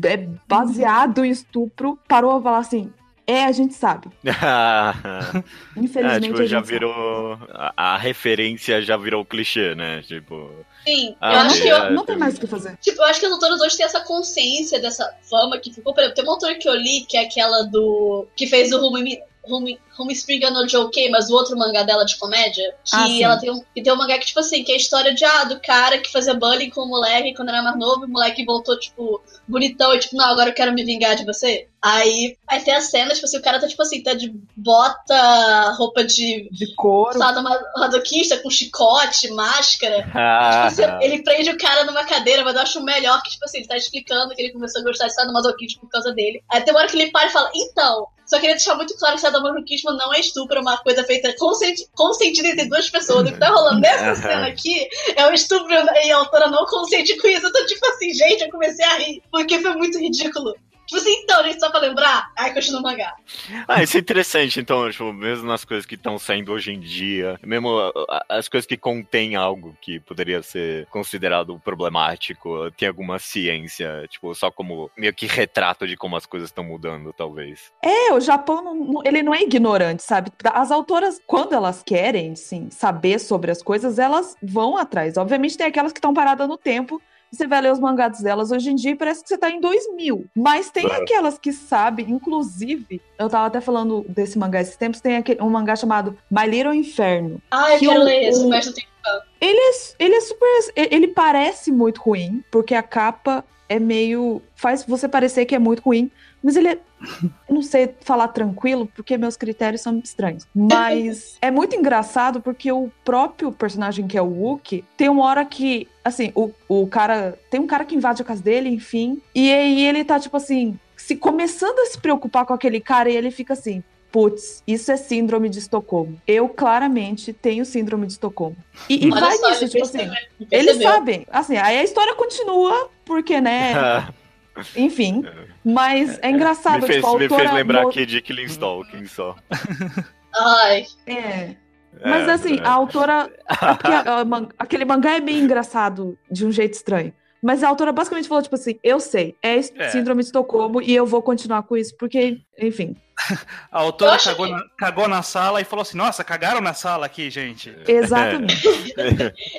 Speaker 4: é baseado em estupro parou a falar assim. É, a gente sabe.
Speaker 1: é,
Speaker 4: Infelizmente,
Speaker 1: tipo,
Speaker 4: a
Speaker 1: já virou. A, a referência já virou clichê, né? Tipo.
Speaker 3: Sim,
Speaker 1: Ah,
Speaker 3: eu
Speaker 4: Não,
Speaker 3: acho
Speaker 4: tem,
Speaker 3: que eu,
Speaker 4: não tem mais o que fazer.
Speaker 3: Tipo, eu acho que as autoras hoje têm essa consciência dessa fama que ficou. Por exemplo, tem uma autora que eu li, que é aquela do. que fez o Humi, Humi, Humi Spring no Joke, mas o outro mangá dela de comédia. Que
Speaker 4: Ah,
Speaker 3: ela tem um. Que tem um mangá que, tipo assim, que é a história de ah, do cara que fazia bullying com o moleque quando era mais novo, e o moleque voltou, tipo, bonitão, e tipo, não, agora eu quero me vingar de você. Aí, aí tem a cena, tipo assim, o cara tá, tipo assim, tá de bota, roupa de
Speaker 4: De couro.
Speaker 3: sadomasoquista, com chicote, máscara. Tipo
Speaker 1: Ah,
Speaker 3: assim, ele prende o cara numa cadeira, mas eu acho melhor que, tipo assim, ele tá explicando que ele começou a gostar de sadomasoquismo por causa dele. Aí tem uma hora que ele para e fala, então, só queria deixar muito claro que sadomasoquismo não é estupro, é uma coisa feita consenti consentida entre duas pessoas. O que tá rolando nessa cena aqui é um estupro e a autora não consente com isso. Eu tô tipo assim, gente, eu comecei a rir, porque foi muito ridículo. Tipo assim, então, gente, só pra lembrar, aí continua o mangá.
Speaker 1: Ah, isso é interessante, então, tipo, mesmo nas coisas que estão saindo hoje em dia, mesmo a- as coisas que contêm algo que poderia ser considerado problemático, tem alguma ciência, tipo, só como meio que retrato de como as coisas estão mudando, talvez.
Speaker 4: É, o Japão, não- ele não é ignorante, sabe? As autoras, quando elas querem, sim, saber sobre as coisas, elas vão atrás. Obviamente tem aquelas que estão paradas no tempo, você vai ler os mangás delas hoje em dia e parece que você tá em 2000. Mas tem
Speaker 1: É.
Speaker 4: aquelas que sabem, inclusive, eu tava até falando desse mangá esses tempos, tem aquele, um mangá chamado My Little Inferno.
Speaker 3: Ah, eu
Speaker 4: Que
Speaker 3: quero
Speaker 4: o-
Speaker 3: ler esse, mas não tem.
Speaker 4: Ele é, ele é super. Ele parece muito ruim, porque a capa é meio. faz você parecer que é muito ruim, mas ele é. Eu não sei falar tranquilo, porque meus critérios são estranhos. Mas é muito engraçado porque o próprio personagem, que é o Wookie, tem uma hora que. Assim, o, o cara. Tem um cara que invade a casa dele, enfim. E aí ele tá, tipo assim, se começando a se preocupar com aquele cara e ele fica assim. Putz, isso é síndrome de Estocolmo. Eu claramente tenho síndrome de Estocolmo. E, e vai
Speaker 3: só,
Speaker 4: nisso,
Speaker 3: ele
Speaker 4: tipo assim.
Speaker 3: percebeu, ele
Speaker 4: Eles
Speaker 3: percebeu.
Speaker 4: sabem. Assim, aí a história continua, porque, né? Enfim. Mas é engraçado,
Speaker 1: me fez,
Speaker 4: tipo, a
Speaker 1: me
Speaker 4: autora.
Speaker 1: fez lembrar aqui de Killing Stalking só.
Speaker 3: Ai,
Speaker 4: É. Mas
Speaker 1: É,
Speaker 4: assim,
Speaker 1: é.
Speaker 4: a autora. é a- a man- aquele mangá é bem engraçado de um jeito estranho. Mas a autora basicamente falou, tipo assim, eu sei, é
Speaker 2: É.
Speaker 4: síndrome de Estocolmo e eu vou continuar com isso, porque, enfim.
Speaker 2: A autora
Speaker 3: Eu
Speaker 2: cagou, na, cagou na sala e falou assim: Nossa, cagaram na sala aqui, gente.
Speaker 4: Exatamente.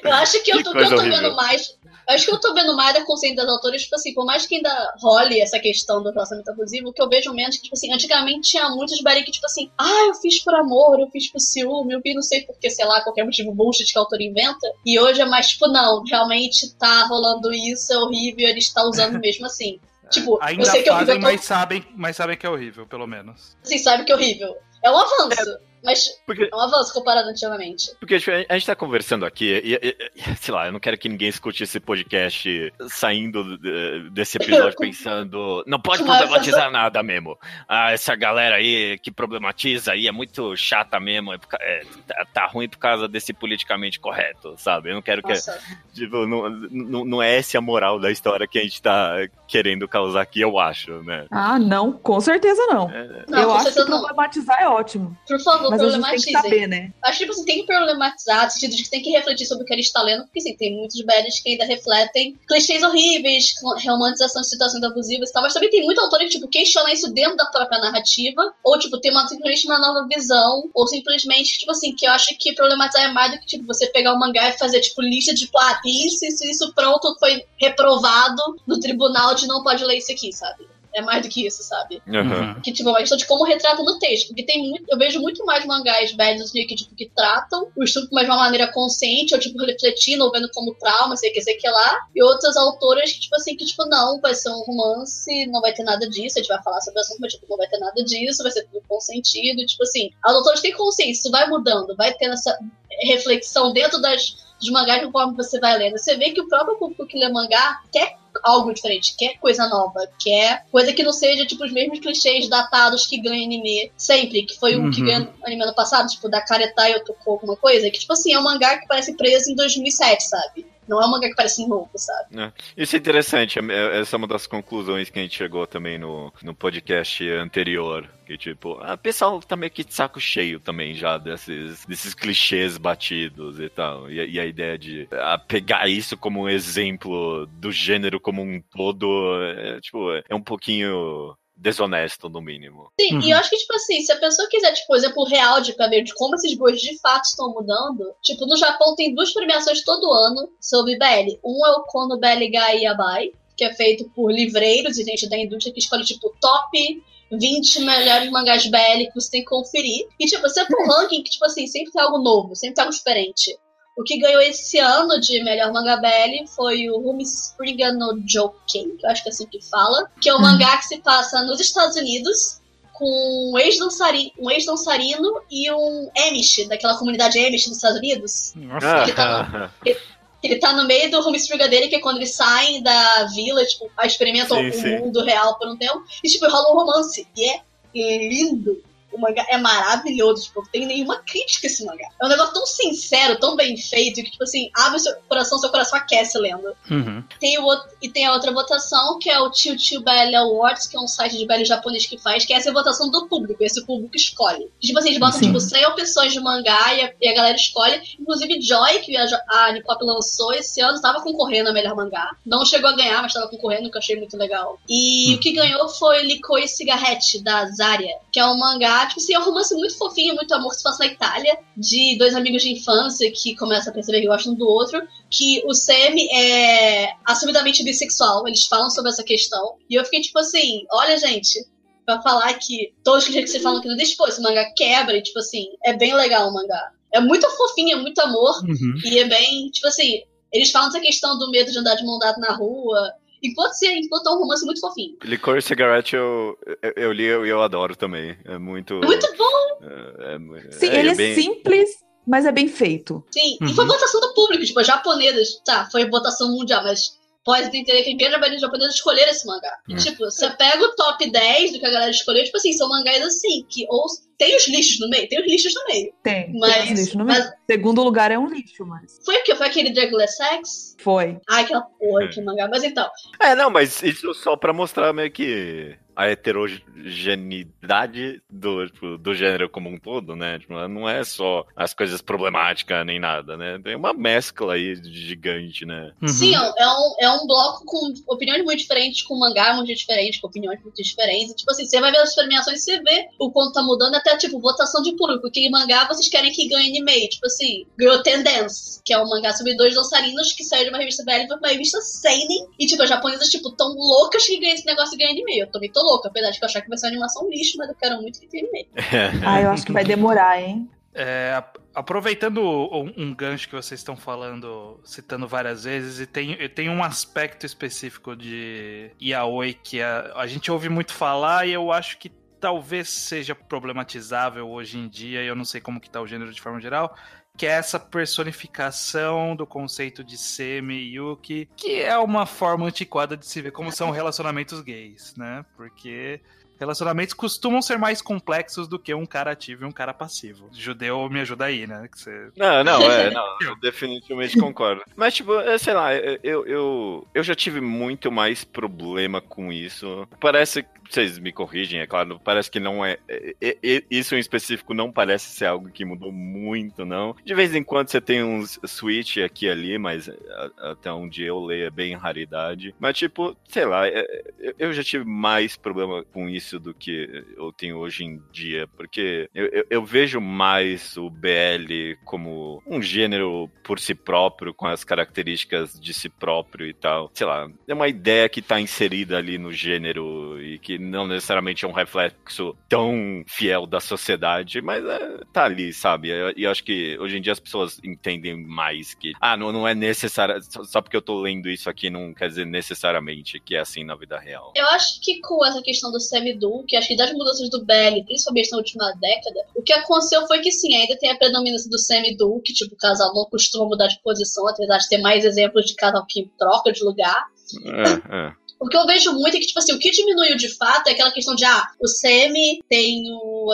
Speaker 3: eu acho que, eu
Speaker 1: Que
Speaker 3: tô, o que eu tô vendo mais. Eu acho que eu tô vendo mais da consciência das autoras, tipo assim, por mais que ainda role essa questão do relacionamento abusivo, o que eu vejo menos é que, tipo assim, antigamente tinha muitos bari que, tipo assim, ah, eu fiz por amor, eu fiz por ciúme, eu fiz não sei porque, sei lá, qualquer motivo bullshit que a autora inventa. E hoje é mais, tipo, não, realmente tá rolando isso, é horrível, ele está usando mesmo assim. Tipo,
Speaker 2: Ainda
Speaker 3: eu sei que é horrível, eu tô,
Speaker 2: mas sabem, mas sabem que é horrível, pelo menos.
Speaker 3: assim, sabe que é horrível. É um avanço, mas
Speaker 1: Porque,
Speaker 3: é um avanço comparado antigamente.
Speaker 1: porque tipo, a gente tá conversando aqui, e, e- e, sei lá, eu não quero que ninguém escute esse podcast saindo de- desse episódio pensando, não pode problematizar nada mesmo. Ah, essa galera aí que problematiza aí é muito chata mesmo, é é, tá, tá ruim por causa desse politicamente correto, sabe? Eu não quero que.
Speaker 3: Nossa.
Speaker 1: Tipo, não, não, não é essa a moral da história que a gente tá querendo causar aqui, eu acho, né?
Speaker 4: Ah, não, com certeza não.
Speaker 3: Não,
Speaker 4: eu acho que
Speaker 3: não.
Speaker 4: problematizar é ótimo.
Speaker 3: Por favor,
Speaker 4: Mas
Speaker 3: problematizem.
Speaker 4: a gente tem que saber, né?
Speaker 3: Acho que tipo, assim, tem que problematizar, no sentido de que tem que refletir sobre o que ele está lendo, porque sim, tem muitos BLs que ainda refletem clichês horríveis, romantização de situações abusivas e tal, mas também tem muito autor que, tipo, questiona isso dentro da própria narrativa, ou, tipo, tem uma, simplesmente uma nova visão, ou simplesmente, tipo assim, que eu acho que problematizar é mais do que, tipo, você pegar o mangá e fazer, tipo, lista de, tipo, ah, isso, isso, isso, pronto, foi reprovado no tribunal de não pode ler isso aqui, sabe? É mais do que isso, sabe?
Speaker 1: Uhum.
Speaker 3: Que, tipo, é uma questão de como retrata no texto. Porque tem muito. Eu vejo muito mais mangás velhos assim, que, tipo, que tratam o estupro mais de uma maneira consciente, ou, tipo, refletindo, ou vendo como trauma, sei que, sei que lá. E outras autoras que, tipo assim, que, tipo, não, vai ser um romance, não vai ter nada disso, a gente vai falar sobre o assunto, mas, tipo, não vai ter nada disso, vai ser tudo consentido. Tipo assim, as autoras têm consciência, isso vai mudando, vai tendo essa reflexão dentro das, dos mangás conforme você vai lendo. Você vê que o próprio público que lê mangá quer algo diferente, quer coisa nova, quer coisa que não seja tipo os mesmos clichês datados que ganha anime sempre, que foi
Speaker 2: Uhum.
Speaker 3: o que ganha anime ano passado, tipo da Karetai ou tocou alguma coisa, que tipo assim, é um mangá que parece preso em 2007, sabe? Não é um mangá que parece novo, sabe?
Speaker 1: Isso é interessante, é- essa é uma das conclusões que a gente chegou também no, no podcast anterior. Que tipo, o pessoal tá meio que de saco cheio também já desses, desses clichês batidos e tal. E, a- e a ideia de ah, pegar isso como um exemplo do gênero como um todo, é, tipo, é um pouquinho desonesto, no mínimo.
Speaker 3: Sim,
Speaker 2: Uhum.
Speaker 3: e eu acho que, tipo assim, se a pessoa quiser, tipo, exemplo real de pra ver de como esses gostos de fato estão mudando, tipo, no Japão tem duas premiações todo ano sobre BL. Um é o Kono BL Gai Yabai, que é feito por livreiros e gente da indústria que escolhe, tipo, top 20 melhores mangás BL que você tem que conferir. E, tipo, você for um ranking que, tipo assim, sempre tem algo novo, sempre tem algo diferente. O que ganhou esse ano de melhor manga BL foi o Rumi Springa no Joken, que eu acho que é assim que fala, que é um mangá que se passa nos Estados Unidos com um ex-dançari- um ex-dançarino e um Amish, daquela comunidade Amish dos Estados Unidos.
Speaker 2: Nossa.
Speaker 3: que tá Ele tá no meio do home Springa dele, que é quando eles saem da vila, tipo, experimentam
Speaker 1: Sim,
Speaker 3: o
Speaker 1: sim.
Speaker 3: mundo real por um tempo, e tipo, rola um romance. E é lindo. O mangá é maravilhoso, tipo, não tem nenhuma crítica esse mangá. É um negócio tão sincero, tão bem feito, que, tipo assim, abre o seu coração, seu coração aquece lendo.
Speaker 2: Uhum.
Speaker 3: Tem o outro, e tem a outra votação, que é o Tio Tio BL Awards, que é um site de BL japonês que faz, que é essa a votação do público, esse público escolhe. Tipo assim, eles botam,
Speaker 4: Sim.
Speaker 3: tipo, 100 opções de mangá e a, e a galera escolhe. Inclusive, Joy, que a, a Nipop lançou esse ano, tava concorrendo a melhor mangá. Não chegou a ganhar, mas tava concorrendo, que eu achei muito legal. E o que ganhou foi Licoi Cigarette, da Zarya, que é um mangá, tipo assim, é um romance muito fofinho, muito amor que se passa na Itália, de dois amigos de infância que começam a perceber que gostam um do outro, que o Semi é assumidamente bissexual, eles falam sobre essa questão. E eu fiquei tipo assim, olha, gente, pra falar que todos os que vocês falam que não deixa, pô, esse mangá quebra, e tipo assim, é bem legal o mangá. É muito fofinho, é muito amor,
Speaker 2: Uhum.
Speaker 3: e é bem, tipo assim, eles falam dessa questão do medo de andar de mão dada na rua. Enquanto, se, enquanto é um romance muito fofinho.
Speaker 1: Licor e Cigarette eu, eu, eu li e eu, eu adoro também. É muito.
Speaker 3: Muito bom,
Speaker 1: É, é
Speaker 4: Sim,
Speaker 1: é
Speaker 4: ele é
Speaker 1: bem-
Speaker 4: simples, mas é bem feito.
Speaker 3: sim.
Speaker 2: Uhum.
Speaker 3: E foi votação do público, tipo, japonesas. Tá, foi votação mundial, mas pode entender que a maioria dos japoneses escolheram esse mangá. E,
Speaker 1: Hum.
Speaker 3: tipo, você pega o top 10 do que a galera escolheu, tipo assim, são mangás assim, que ou tem os lixos no meio, tem os lixos no meio.
Speaker 4: Tem,
Speaker 3: Mas-
Speaker 4: tem uns lixos no meio.
Speaker 3: mas-
Speaker 4: Segundo lugar é um lixo, mas
Speaker 3: Foi o que? Foi aquele Draguless Sex?
Speaker 4: foi.
Speaker 3: Ai, aquela porra
Speaker 1: É.
Speaker 3: de mangá. Mas então,
Speaker 1: É, não, mas isso só pra mostrar meio que a heterogeneidade do, tipo, do gênero como um todo, né? Tipo, não é só as coisas problemáticas nem nada, né? Tem uma mescla aí gigante, né?
Speaker 2: Uhum.
Speaker 3: sim, é um- é um, é um bloco com opiniões muito diferentes, com mangá muito diferente, com opiniões muito diferentes. E, tipo assim, você vai ver as premiações, você vê o quanto tá mudando, até, tipo, votação de público. Que mangá vocês querem que ganhe anime? Tipo assim, ganhou Tendance, que é um mangá sobre dois dançarinos que saiu de uma revista BL pra uma revista Seinen. E, tipo, as japonesas, tipo, tão loucas que ganham esse negócio de ganhar anime. Eu também tô louca, apesar de que eu achar que vai ser uma animação lixo, mas eu quero muito que tenha anime.
Speaker 4: Ah, eu acho que vai demorar, hein?
Speaker 2: É, ap- aproveitando um, um gancho que vocês estão falando, citando várias vezes, e tem, e tem um aspecto específico de yaoi que a, a gente ouve muito falar e eu acho que talvez seja problematizável hoje em dia, e eu não sei como que tá o gênero de forma geral, que é essa personificação do conceito de semi e yuki, que é uma forma antiquada de se ver como são relacionamentos gays, né? Porque relacionamentos costumam ser mais complexos do que um cara ativo e um cara passivo. Judeu me ajuda aí, né? Que você...
Speaker 1: Não, não, é, não, eu definitivamente concordo. Mas, tipo, é, sei lá, eu, eu, eu já tive muito mais problema com isso. Parece vocês me corrigem, é claro, parece que não é, é, é, Isso em específico não parece ser algo que mudou muito, não. De vez em quando você tem uns switch aqui e ali, mas até onde eu leio é bem raridade. Mas, tipo, sei lá, é, eu já tive mais problema com isso do que eu tenho hoje em dia, porque eu, eu, eu vejo mais o BL como um gênero por si próprio, com as características de si próprio e tal. Sei lá, é uma ideia que tá inserida ali no gênero e que não necessariamente é um reflexo tão fiel da sociedade, mas é, tá ali, sabe? E eu acho que hoje em dia as pessoas entendem mais que, ah, não, não é necessário, só porque eu tô lendo isso aqui não quer dizer necessariamente que é assim na vida real.
Speaker 3: Eu acho que com essa questão do semi-dual, que acho que das mudanças do BL, principalmente na última década, o que aconteceu foi que sim, ainda tem a predominância do semi-dual, que tipo, o casal não costuma mudar de posição, apesar de ter mais exemplos de casal que troca de lugar. É, é. O que eu vejo muito é que, tipo assim, o que diminuiu de fato é aquela questão de, ah, o semi tem o,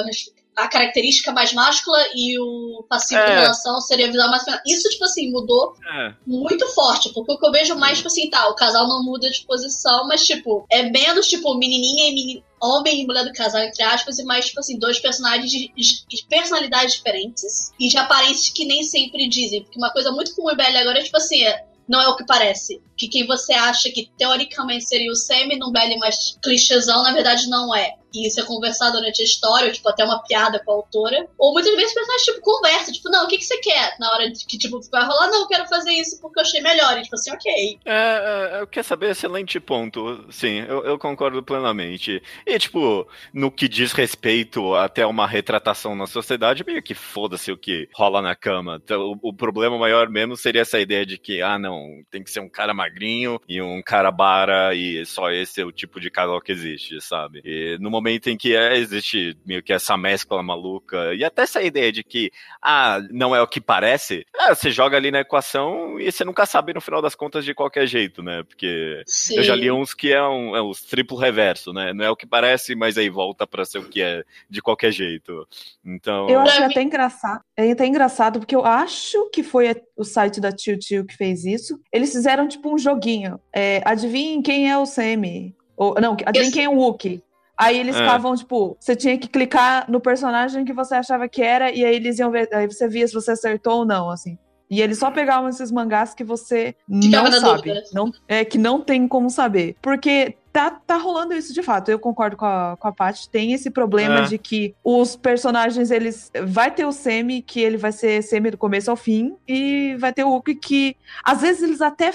Speaker 3: a característica mais máscula e o passivo é. relação seria a visão mais feminina. Isso, tipo assim, mudou é. muito forte, porque o que eu vejo mais, tipo assim, tá, o casal não muda de posição, mas, tipo, é menos, tipo, menininha e menino, homem e mulher do casal, entre aspas, e mais, tipo assim, dois personagens de, de, personalidades diferentes e de aparências que nem sempre dizem. Porque uma coisa muito comum em BL agora é, tipo assim, é, não é o que parece. Que quem você acha que teoricamente seria o Semi num Belly mais clichêzão, na verdade não é e isso é conversado durante a história, tipo, até uma piada com a autora. Ou muitas vezes personagens, tipo, conversa, tipo, não, o que, que você quer? Na hora que, tipo, vai rolar, não, eu quero fazer isso porque eu achei melhor. E, tipo assim, ok.
Speaker 1: É, é eu quero saber, excelente ponto. Sim, eu, eu concordo plenamente. E, tipo, no que diz respeito até uma retratação na sociedade, meio que foda-se o que rola na cama. Então, o, o problema maior mesmo seria essa ideia de que, ah, não, tem que ser um cara magrinho e um cara bara e só esse é o tipo de casal que existe, sabe? E no momento em que é, existe meio que essa mescla maluca, e até essa ideia de que, ah, não é o que parece, é, você joga ali na equação e você nunca sabe no final das contas de qualquer jeito, né? Porque Sim. eu já li uns que é, um, é os triplo reverso, né? Não é o que parece, mas aí volta para ser o que é de qualquer jeito. Então.
Speaker 4: Eu acho até engraçado. É até engraçado, porque eu acho que foi o site da Tio Tio que fez isso. Eles fizeram tipo um joguinho. É, adivinhem quem é o Semi. Ou, não, adivinhem quem é o Wookie. Aí eles é. ficavam, tipo, você tinha que clicar no personagem que você achava que era, e aí eles iam ver, aí você via se você acertou ou não, assim. E eles só pegavam esses mangás que você Ficava não sabe. Não, é, que não tem como saber. Porque tá, tá rolando isso de fato. Eu concordo com a, com a Paty. Tem esse problema é. de que os personagens, eles. Vai ter o Semi, que ele vai ser Semi do começo ao fim, e vai ter o Uki que. Às vezes eles até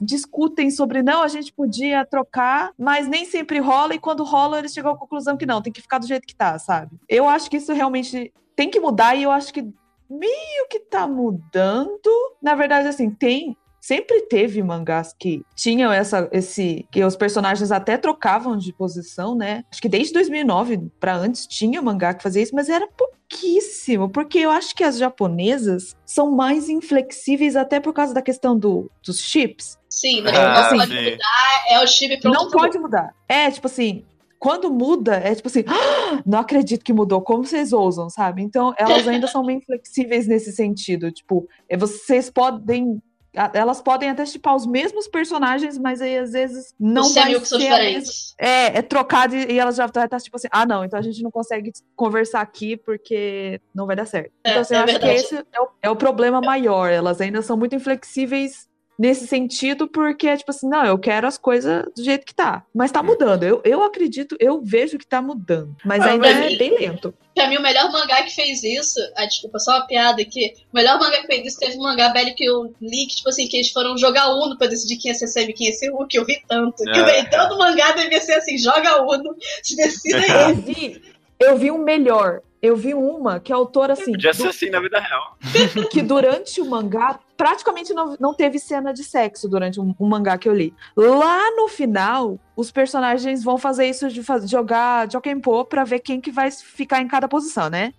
Speaker 4: discutem sobre não, a gente podia trocar, mas nem sempre rola, e quando rola, eles chegam à conclusão que não, tem que ficar do jeito que tá, sabe? Eu acho que isso realmente tem que mudar, e eu acho que meio que tá mudando. Na verdade, assim, tem sempre teve mangás que tinham essa esse que os personagens até trocavam de posição, né? Acho que desde 2009 para antes tinha mangá que fazia isso, mas era pouquíssimo, porque eu acho que as japonesas são mais inflexíveis até por causa da questão do, dos chips.
Speaker 3: Sim, mas ah, não pode mudar, é o chip pronto.
Speaker 4: Não pode mudar. É, tipo assim, quando muda, é tipo assim, ah, não acredito que mudou, como vocês ousam, sabe? Então, elas ainda são bem flexíveis nesse sentido. Tipo, é, vocês podem elas podem até chipar os mesmos personagens, mas aí às vezes não Os vai ser diferentes. É, é trocado e elas já tá, tá tipo assim, ah não, então a gente não consegue conversar aqui porque não vai dar certo. É, então você assim, é acha que esse é o, é o problema maior, elas ainda são muito inflexíveis nesse sentido, porque é tipo assim, não, eu quero as coisas do jeito que tá. Mas tá mudando. Eu, eu acredito, eu vejo que tá mudando. Mas ah, ainda é bem lento.
Speaker 3: Pra mim, o melhor mangá que fez isso. Ah, desculpa, só uma piada aqui. O melhor mangá que fez isso teve um mangá velho que eu li, que, tipo assim, que eles foram jogar Uno pra decidir quem ia ser semi e quem ia ser o que eu vi tanto. É. Que eu todo mangá devia ser assim, joga Uno, se decida aí.
Speaker 4: Eu vi, eu vi um melhor. Eu vi uma que a autora, assim.
Speaker 1: Podia ser assim na vida real.
Speaker 4: Que durante o mangá, praticamente não, não teve cena de sexo durante um, um mangá que eu li. Lá no final, os personagens vão fazer isso de fazer, jogar Jokenpo pra ver quem que vai ficar em cada posição, né?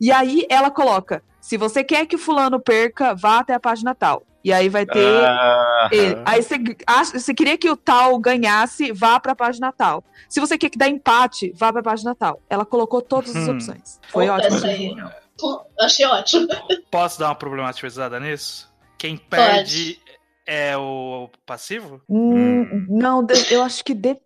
Speaker 4: E aí ela coloca: se você quer que o fulano perca, vá até a página tal. E aí vai ter.
Speaker 1: Ah.
Speaker 4: Aí você, acha- você queria que o tal ganhasse, vá pra página tal. Se você quer que dá empate, vá pra página tal. Ela colocou todas as
Speaker 2: Hum.
Speaker 4: opções. Foi
Speaker 3: Opa,
Speaker 4: ótimo.
Speaker 3: Pô, Achei ótimo.
Speaker 2: Posso dar uma problematizada nisso? Quem perde é o passivo?
Speaker 4: Hum, não, de- eu acho que. de-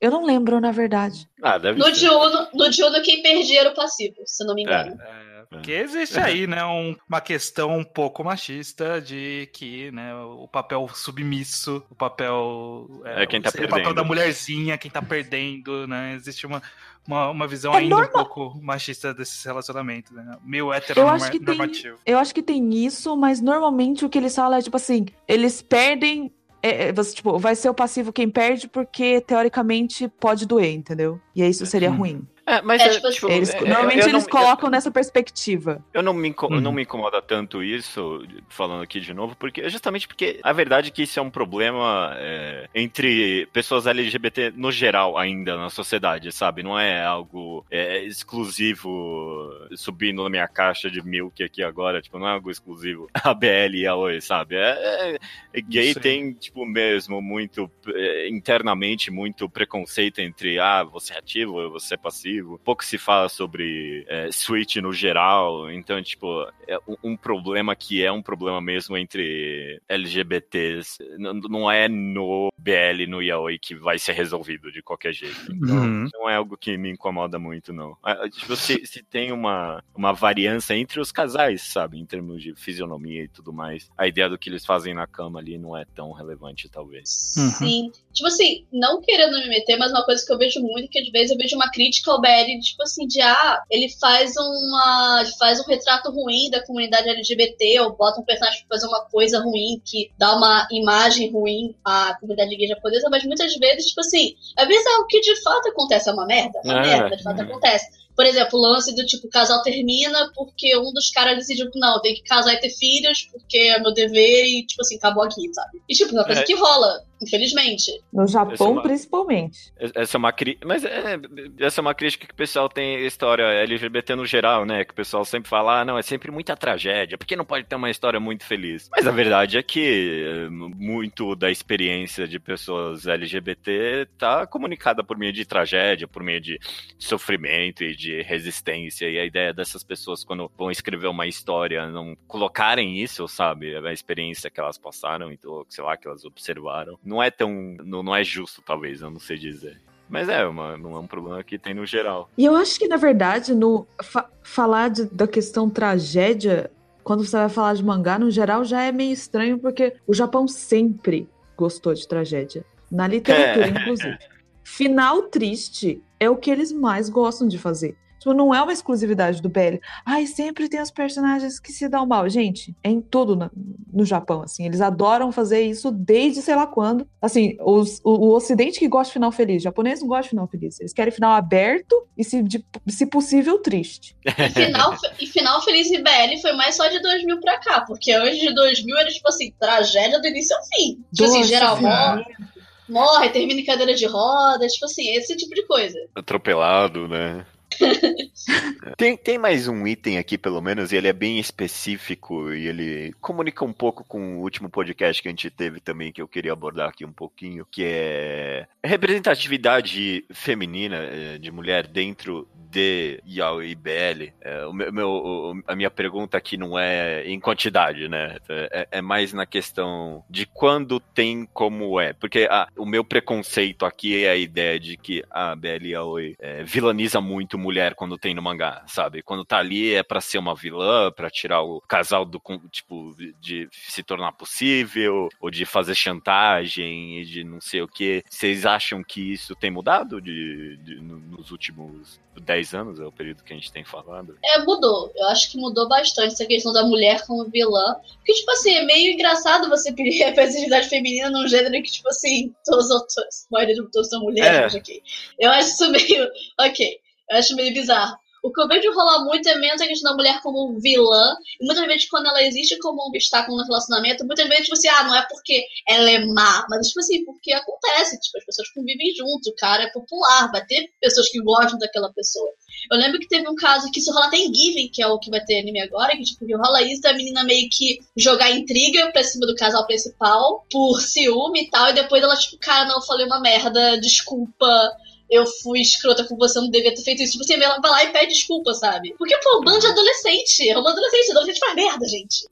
Speaker 4: Eu não lembro, na verdade.
Speaker 1: ah, deve
Speaker 3: No
Speaker 1: ser.
Speaker 3: de Uno, no de Uno quem perdia era o passivo, se não me engano.
Speaker 2: É, porque existe aí, né, um- uma questão um pouco machista de que, né, o papel submisso, o papel
Speaker 1: É quem tá
Speaker 2: o papel
Speaker 1: perdendo.
Speaker 2: da mulherzinha, quem tá perdendo, né? Existe uma, uma, uma visão
Speaker 4: É
Speaker 2: ainda
Speaker 4: normal.
Speaker 2: um pouco machista desses relacionamentos, né? Meio
Speaker 4: Eu acho que tem-
Speaker 2: heteronormativo.
Speaker 4: Eu acho que tem isso, mas normalmente o que eles falam é tipo assim: eles perdem. É, é, você, tipo, vai ser o passivo quem perde porque teoricamente pode doer, entendeu? E aí isso seria
Speaker 2: Hum.
Speaker 4: ruim.
Speaker 1: É, mas
Speaker 3: É,
Speaker 1: é,
Speaker 3: tipo
Speaker 1: tipo,
Speaker 4: Eles,
Speaker 1: é,
Speaker 4: normalmente
Speaker 1: eu não-
Speaker 4: eles colocam nessa perspectiva.
Speaker 1: Eu não me, inco-
Speaker 2: Uhum.
Speaker 1: não me incomoda tanto isso, falando aqui de novo, porque justamente porque a verdade é que isso é um problema é, entre pessoas LGBT no geral ainda na sociedade, sabe? Não é algo é, exclusivo subindo na minha caixa de milk aqui agora, tipo, não é algo exclusivo a BL e a Oi, sabe? É, é- gay
Speaker 2: Sim.
Speaker 1: tem, tipo, mesmo muito é, internamente muito preconceito entre ah, você é ativo você é passivo. Pouco se fala sobre é, switch no geral, então, tipo, é um, um problema que é um problema mesmo entre LGBTs. Não é no BL, no Yaoi que vai ser resolvido de qualquer jeito. Então,
Speaker 2: Uhum.
Speaker 1: não é algo que me incomoda muito, não. Ah, Tipo, se, se tem uma, uma variância entre os casais, sabe? Em termos de fisionomia e tudo mais. A ideia do que eles fazem na cama ali não é tão relevante, talvez.
Speaker 2: Uhum.
Speaker 3: Sim. Tipo assim, não querendo me meter, mas uma coisa que eu vejo muito, que às vezes eu vejo uma crítica ao Tipo assim, de ah, ele faz uma. ele faz um retrato ruim da comunidade LGBT, ou bota um personagem pra fazer uma coisa ruim, que dá uma imagem ruim à comunidade gay japonesa, mas muitas vezes, tipo assim, às vezes é o que de fato acontece, é uma merda. Uma
Speaker 1: É.
Speaker 3: merda, de fato acontece. Por exemplo, o lance do tipo, o casal termina porque um dos caras decidiu que não, tem que casar e ter filhos, porque é meu dever, e tipo assim, acabou aqui, sabe? E tipo, é uma coisa
Speaker 1: É.
Speaker 3: que rola, infelizmente.
Speaker 4: No
Speaker 1: Essa é
Speaker 4: Japão,
Speaker 1: uma-
Speaker 4: principalmente.
Speaker 1: Essa é uma cri... Mas é, essa é uma crítica que o pessoal tem história LGBT no geral, né? Que o pessoal sempre fala, ah, não, é sempre muita tragédia, porque não pode ter uma história muito feliz. Mas a verdade é que muito da experiência de pessoas LGBT tá comunicada por meio de tragédia, por meio de sofrimento e de resistência. E a ideia dessas pessoas, quando vão escrever uma história, não colocarem isso, sabe? A experiência que elas passaram, então, sei lá, que elas observaram. Não é tão. Não, não é justo, talvez, eu não sei dizer. Mas é, uma, não é um problema que tem no geral.
Speaker 4: E eu acho que, na verdade, no fa- falar de- da questão tragédia, quando você vai falar de mangá, no geral, já é meio estranho, porque o Japão sempre gostou de tragédia. Na literatura,
Speaker 1: É.
Speaker 4: inclusive. Final triste é o que eles mais gostam de fazer. Tipo, não é uma exclusividade do BL. Ai, sempre tem os personagens que se dão mal. Gente, é em tudo na- no Japão, assim. Eles adoram fazer isso desde sei lá quando. Assim, os- o, o ocidente que gosta de final feliz. O japonês não gosta de final feliz. Eles querem final aberto e, se, de- se possível, triste.
Speaker 3: E final, e final Feliz e BL foi mais só de 2000 pra cá, porque antes de 2000 era tipo assim, tragédia do início ao fim. Tipo assim,
Speaker 4: Nossa
Speaker 3: geral. Morre, termina em cadeira de rodas, tipo assim, esse tipo de coisa.
Speaker 1: Atropelado, né? tem, tem mais um item aqui, pelo menos, e ele é bem específico e ele comunica um pouco com o último podcast que a gente teve também, que eu queria abordar aqui um pouquinho, que é representatividade feminina eh, de mulher dentro de Yaoi e BL. É, o meu, a minha pergunta aqui não é em quantidade, né? É, é mais na questão de quando tem como é. Porque ah, o meu preconceito aqui é a ideia de que a BL Yaoi é, vilaniza muito mulher quando tem no mangá, sabe? Quando tá ali é pra ser uma vilã, pra tirar o casal do tipo de se tornar possível ou de fazer chantagem e de não sei o que. Vocês acham que isso tem mudado de, de- no- nos últimos 10 anos, é o período que a gente tem falado?
Speaker 3: É, mudou. Eu acho que mudou bastante essa questão da mulher como vilã. Porque, tipo assim, é meio engraçado você pedir representatividade feminina num gênero que, tipo assim, todos os outros, a maioria de todos são mulheres,
Speaker 1: É.
Speaker 3: mas ok. Eu acho isso meio. Ok. Eu acho meio bizarro. O que eu vejo rolar muito é menos a questão da mulher como vilã. E muitas vezes, quando ela existe como um obstáculo no relacionamento, muitas vezes, tipo assim, ah, não é porque ela é má, mas tipo assim, porque acontece, tipo, as pessoas convivem junto, o cara é popular, vai ter pessoas que gostam daquela pessoa. Eu lembro que teve um caso que isso rola até em Given, que é o que vai ter anime agora, que tipo, rola isso da menina meio que jogar intriga pra cima do casal principal por ciúme e tal, e depois ela, tipo, cara, não, falei uma merda, desculpa, eu fui escrota com você, eu não devia ter feito isso. Tipo assim, ela vai lá e pede desculpa, sabe? Porque, pô, um bando de adolescente. É uma adolescente, adolescente faz merda, gente.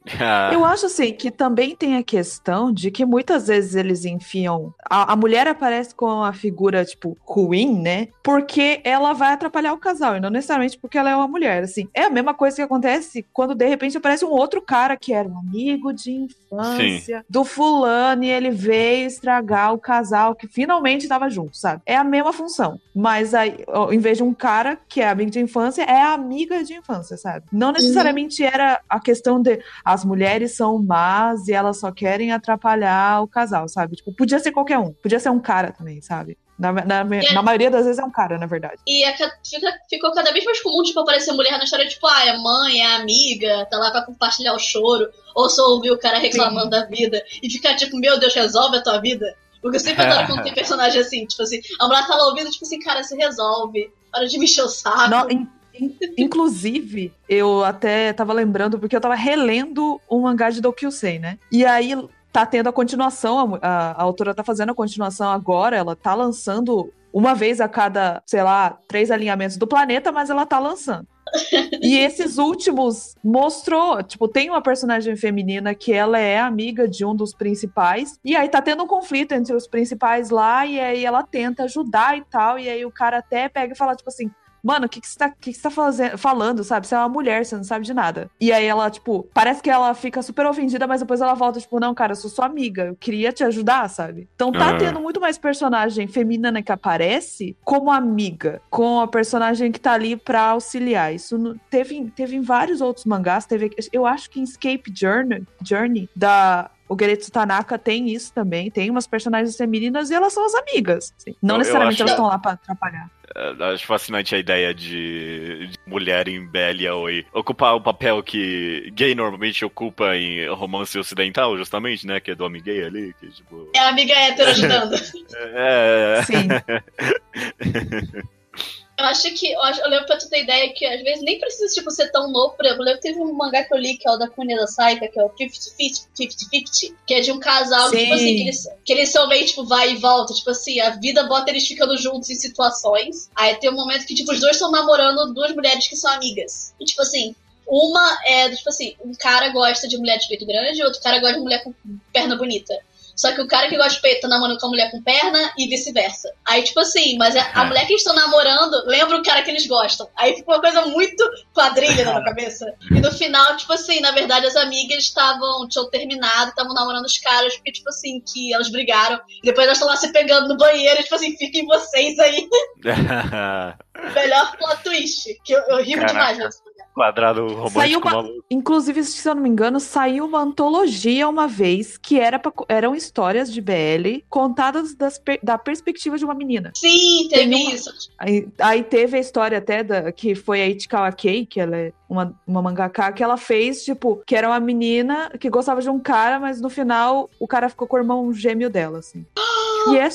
Speaker 4: Eu acho assim que também tem a questão de que muitas vezes eles enfiam. A, a mulher aparece com a figura, tipo, ruim, né? Porque ela vai atrapalhar o casal, e não necessariamente porque ela é uma mulher. Assim, é a mesma coisa que acontece quando de repente aparece um outro cara que era um amigo de infância Sim. do fulano e ele veio estragar o casal que finalmente estava junto, sabe? É a mesma função. Mas aí, em vez de um cara que é amigo de infância, é amiga de infância, sabe? Não necessariamente uhum. era a questão de as mulheres são más e elas só querem atrapalhar o casal, sabe? Tipo, podia ser qualquer um. Podia ser um cara também, sabe? Na, na, na, maioria das vezes é um cara, na verdade.
Speaker 3: E é, fica, ficou cada vez mais comum, tipo, aparecer mulher na história, tipo, ah, é mãe, é amiga, tá lá pra compartilhar o choro, ou só ouvir o cara reclamando Sim. da vida, e ficar tipo, meu Deus, resolve a tua vida. Porque eu sempre adoro quando tem personagem assim, tipo assim, a mulher tá lá ouvindo, tipo assim, cara, se resolve, para de me encher o saco. Não, in,
Speaker 4: in, inclusive, eu até tava lembrando, porque eu tava relendo um mangá de Dokyusei, né? E aí tá tendo a continuação, a, a, a autora tá fazendo a continuação agora, ela tá lançando uma vez a cada, sei lá, três alinhamentos do planeta, mas ela tá lançando. E esses últimos mostrou, tipo, tem uma personagem feminina que ela é amiga de um dos principais, e aí tá tendo um conflito entre os principais lá, e aí ela tenta ajudar e tal, e aí o cara até pega e fala, tipo assim, mano, o que, que você tá, que que você tá fazendo, falando, sabe? Você é uma mulher, você não sabe de nada. E aí ela, tipo, parece que ela fica super ofendida, mas depois ela volta, tipo, não, cara, eu sou sua amiga, eu queria te ajudar, sabe? Então tá tendo muito mais personagem feminina que aparece como amiga, com a personagem que tá ali pra auxiliar. Isso no, teve, teve em vários outros mangás, teve, eu acho que em Escape Journey, Journey da o Geretsu Tanaka tem isso também, tem umas personagens femininas e elas são as amigas. Assim. Não eu, necessariamente eu elas estão lá pra atrapalhar.
Speaker 1: É, acho fascinante a ideia de, de mulher em Belle Oi ocupar o papel que gay normalmente ocupa em romance ocidental, justamente, né? Que é do homem gay ali. Que, tipo...
Speaker 3: É a amiga hétero ajudando.
Speaker 1: é. Sim.
Speaker 3: Eu acho que. Eu, acho, eu lembro pra tu ter ideia que às vezes nem precisa tipo, ser tão novo. Por exemplo, eu lembro que teve um mangá que eu li que é o da Cunha da Saika, que é o 50-50, que é de um casal que, tipo assim, que eles, que eles são meio, tipo, vai e volta. Tipo assim, a vida bota eles ficando juntos em situações. Aí tem um momento que, tipo, os dois estão namorando duas mulheres que são amigas. E, tipo assim, uma é, tipo assim, um cara gosta de mulher de peito grande, outro cara gosta de mulher com perna bonita. Só que o cara que gosta de peito tá namorando com a mulher com perna e vice-versa. Aí, tipo assim, mas a, a é. mulher que eles estão namorando lembra o cara que eles gostam. Aí fica uma coisa muito quadrilha na minha cabeça. E no final, tipo assim, na verdade as amigas estavam, tinham terminado, estavam namorando os caras, porque, tipo assim, que elas brigaram. E depois elas estão lá se pegando no banheiro, tipo assim, fiquem vocês aí. Melhor plot twist. Que eu, eu rio Caraca. demais nessa
Speaker 1: quadrado romântico
Speaker 4: saiu uma, Inclusive, se eu não me engano, saiu uma antologia uma vez que era pra, eram histórias de BL contadas das, da perspectiva de uma menina.
Speaker 3: Sim, teve uma, isso.
Speaker 4: Aí, aí, teve a história até da, que foi a Ichikawa Kei, que ela é uma, uma mangaka, que ela fez, tipo, que era uma menina que gostava de um cara, mas no final o cara ficou com o irmão gêmeo dela, assim. e é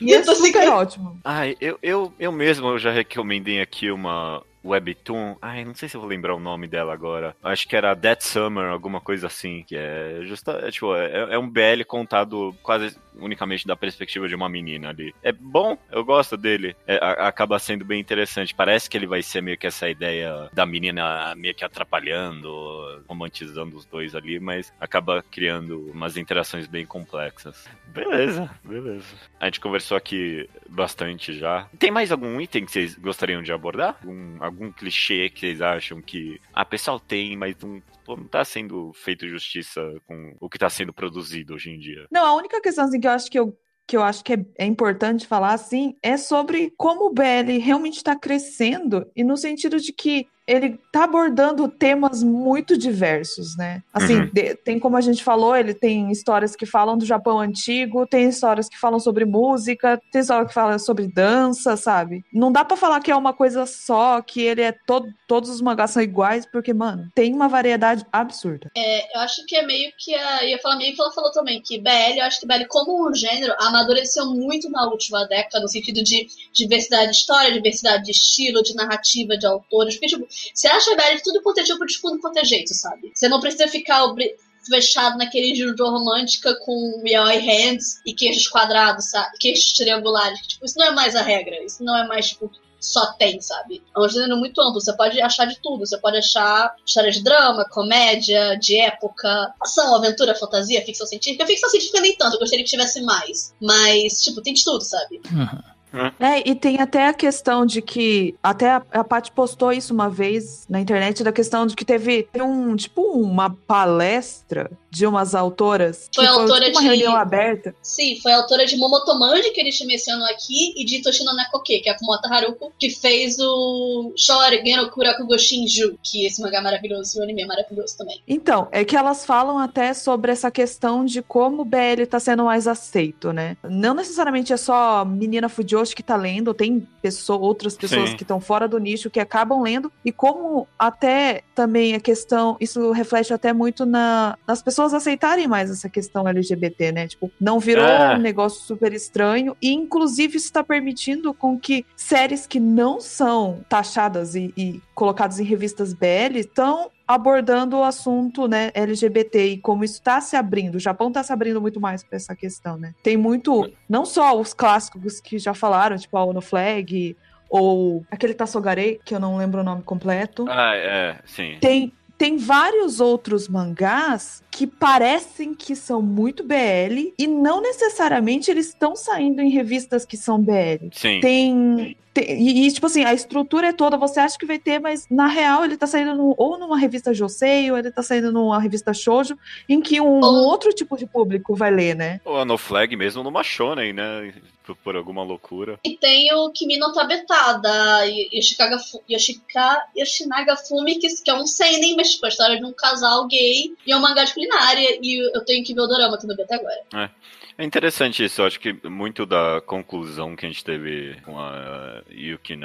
Speaker 4: e é super ótimo.
Speaker 1: Ai, eu, eu, eu mesmo eu já recomendei aqui uma, webtoon. Ai, não sei se eu vou lembrar o nome dela agora. Acho que era Dead Summer, alguma coisa assim. Que é justa. É, tipo, é, é um BL contado quase unicamente da perspectiva de uma menina ali. É bom, eu gosto dele. É, a, acaba sendo bem interessante. Parece que ele vai ser meio que essa ideia da menina meio que atrapalhando, romantizando os dois ali, mas acaba criando umas interações bem complexas. Beleza, beleza. A gente conversou aqui bastante já. Tem mais algum item que vocês gostariam de abordar? Algum, algum clichê que vocês acham que. Ah, pessoal tem, mas não não tá sendo feito justiça com o que tá sendo produzido hoje em dia.
Speaker 4: Não, a única questão assim, que eu acho que eu que eu acho que é, é importante falar assim é sobre como o BL realmente está crescendo e no sentido de que ele tá abordando temas muito diversos, né? Assim,
Speaker 1: Uhum.
Speaker 4: de- tem como a gente falou, ele tem histórias que falam do Japão antigo, tem histórias que falam sobre música, tem história que fala sobre dança, sabe? Não dá pra falar que é uma coisa só, que ele é todo, todos os mangás são iguais, porque, mano, tem uma variedade absurda.
Speaker 3: Eu acho que é meio que a. Eu ia falar meio que ela falou também, que BL, eu acho que BL, como um gênero, amadureceu muito na última década, no sentido de diversidade de história, diversidade de estilo, de narrativa, de autores. Porque, tipo, você acha de tudo quanto é tipo, de tudo quanto é jeito, sabe? Você não precisa ficar fechado naquele judo romântica com yaoi hands e queixos quadrados, sabe? Queixos triangulares. Tipo, isso não é mais a regra. Isso não é mais, tipo, só tem, sabe? É um gênero muito amplo. Você pode achar de tudo. Você pode achar história de drama, comédia, de época, ação, aventura, fantasia, ficção científica. Ficção científica nem tanto, eu gostaria que tivesse mais. Mas, tipo, tem de tudo, sabe?
Speaker 4: É, e tem até a questão de que. Até a, a Paty postou isso uma vez na internet, da questão de que teve, teve um, tipo, uma palestra de umas autoras.
Speaker 3: Foi
Speaker 4: que
Speaker 3: autora
Speaker 4: tipo, uma
Speaker 3: de-
Speaker 4: reunião aberta.
Speaker 3: Sim, foi a autora de Momotomandi, que eles te mencionam aqui, e de Toshino Nakoke, que é a Kumota Haruko, que fez o Shore Geno Kurakugo Shinju, que esse mangá é maravilhoso e o anime é maravilhoso também.
Speaker 4: Então, é que elas falam até sobre essa questão de como o BL tá sendo mais aceito, né? Não necessariamente é só menina Fujoshi que tá lendo, tem pessoa, outras pessoas
Speaker 1: Sim.
Speaker 4: que estão fora do nicho que acabam lendo, e como até também a questão, isso reflete até muito na, nas pessoas aceitarem mais essa questão LGBT, né? Tipo, não virou
Speaker 1: É.
Speaker 4: um negócio super estranho, e inclusive isso está permitindo com que séries que não são taxadas e, e colocadas em revistas BL estão abordando o assunto, né, LGBT e como isso está se abrindo. O Japão está se abrindo muito mais para essa questão, né? Tem muito, não só os clássicos que já falaram, tipo a Ono Flag ou aquele Tassogare, que eu não lembro o nome completo.
Speaker 1: Ah, é, sim.
Speaker 4: Tem tem vários outros mangás que parecem que são muito BL e não necessariamente eles estão saindo em revistas que são BL.
Speaker 1: Sim.
Speaker 4: Tem. Tem- e, e, tipo assim, a estrutura é toda, você acha que vai ter, mas na real ele tá saindo no- ou numa revista Josei, ou ele tá saindo numa revista Shoujo, em que um,
Speaker 3: Ou-
Speaker 4: outro tipo de público vai ler, né?
Speaker 1: Ou a No Flag mesmo numa shonen, né? Por, por alguma loucura.
Speaker 3: E tem o Kimi no Tabeta, da Yoshikaga, Fu- Yoshika, Yoshinaga Fumi, que, é um seinen, mas tipo, a história de um casal gay e é um mangá de culinária, e eu tenho que ver o dorama que não vi até agora.
Speaker 1: É interessante isso, eu acho que muito da conclusão que a gente teve com a Yuki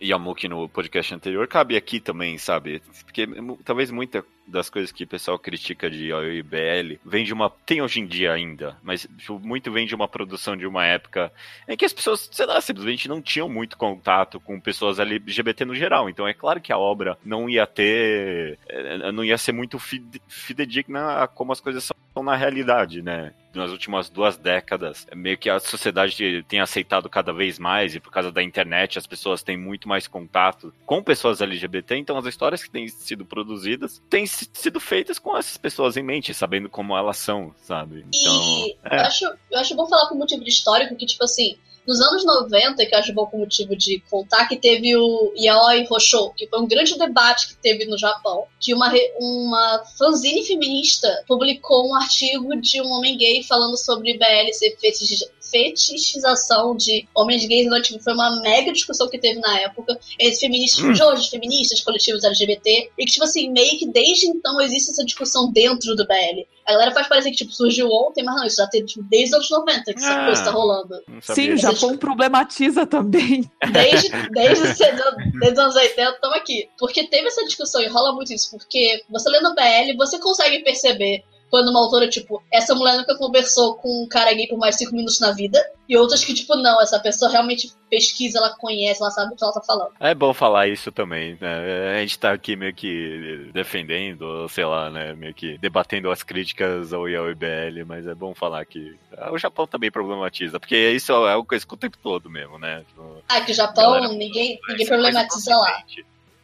Speaker 1: e a Muki no podcast anterior cabe aqui também, sabe? Porque talvez muita das coisas que o pessoal critica de OIBL vem de uma. tem hoje em dia ainda, mas tipo, muito vem de uma produção de uma época em que as pessoas, sei lá, simplesmente não tinham muito contato com pessoas LGBT no geral. Então é claro que a obra não ia ter. eh, não ia ser muito fide- fidedigna a como as coisas são na realidade, né? Nas últimas duas décadas, meio que a sociedade tem aceitado cada vez mais, e por causa da internet as pessoas têm muito mais contato com pessoas LGBT, então as histórias que têm sido produzidas têm si- sido feitas com essas pessoas em mente, sabendo como elas são, sabe? Então.
Speaker 3: E
Speaker 1: é.
Speaker 3: eu, acho, eu acho bom falar por motivo de histórico que, tipo assim, nos anos 90, que eu acho bom por motivo de contar, que teve o Yaoi Hosho, que foi um grande debate que teve no Japão, que uma, uma fanzine feminista publicou um artigo de um homem gay falando sobre BL ser fetich- fetichização de homens gays, então, tipo, foi uma mega discussão que teve na época, entre feministas
Speaker 1: Hum.
Speaker 3: de hoje, feministas, coletivos LGBT, e que, tipo assim, meio que desde então existe essa discussão dentro do BL. A galera faz parecer que, tipo, surgiu ontem, mas não, isso já teve, tipo, desde os anos 90 que essa
Speaker 1: Ah.
Speaker 3: coisa tá rolando.
Speaker 4: Sim, o. Japão problematiza também.
Speaker 3: Desde, desde, os anos- desde os anos 80, estamos aqui. Porque teve essa discussão e rola muito isso, porque você lendo BL, você consegue perceber quando uma autora, tipo, essa mulher nunca conversou com um cara gay por mais de cinco minutos na vida, e outras que, tipo, não, essa pessoa realmente pesquisa, ela conhece, ela sabe o que ela tá falando.
Speaker 1: É bom falar isso também, né? A gente tá aqui meio que defendendo, sei lá, né? Meio que debatendo as críticas ao IBL, mas é bom falar que o Japão também problematiza, porque isso é uma coisa com o tempo todo mesmo, né? Tipo,
Speaker 3: Ah, que o Japão,
Speaker 1: Galera,
Speaker 3: ninguém, ninguém
Speaker 1: essa
Speaker 3: problematiza lá.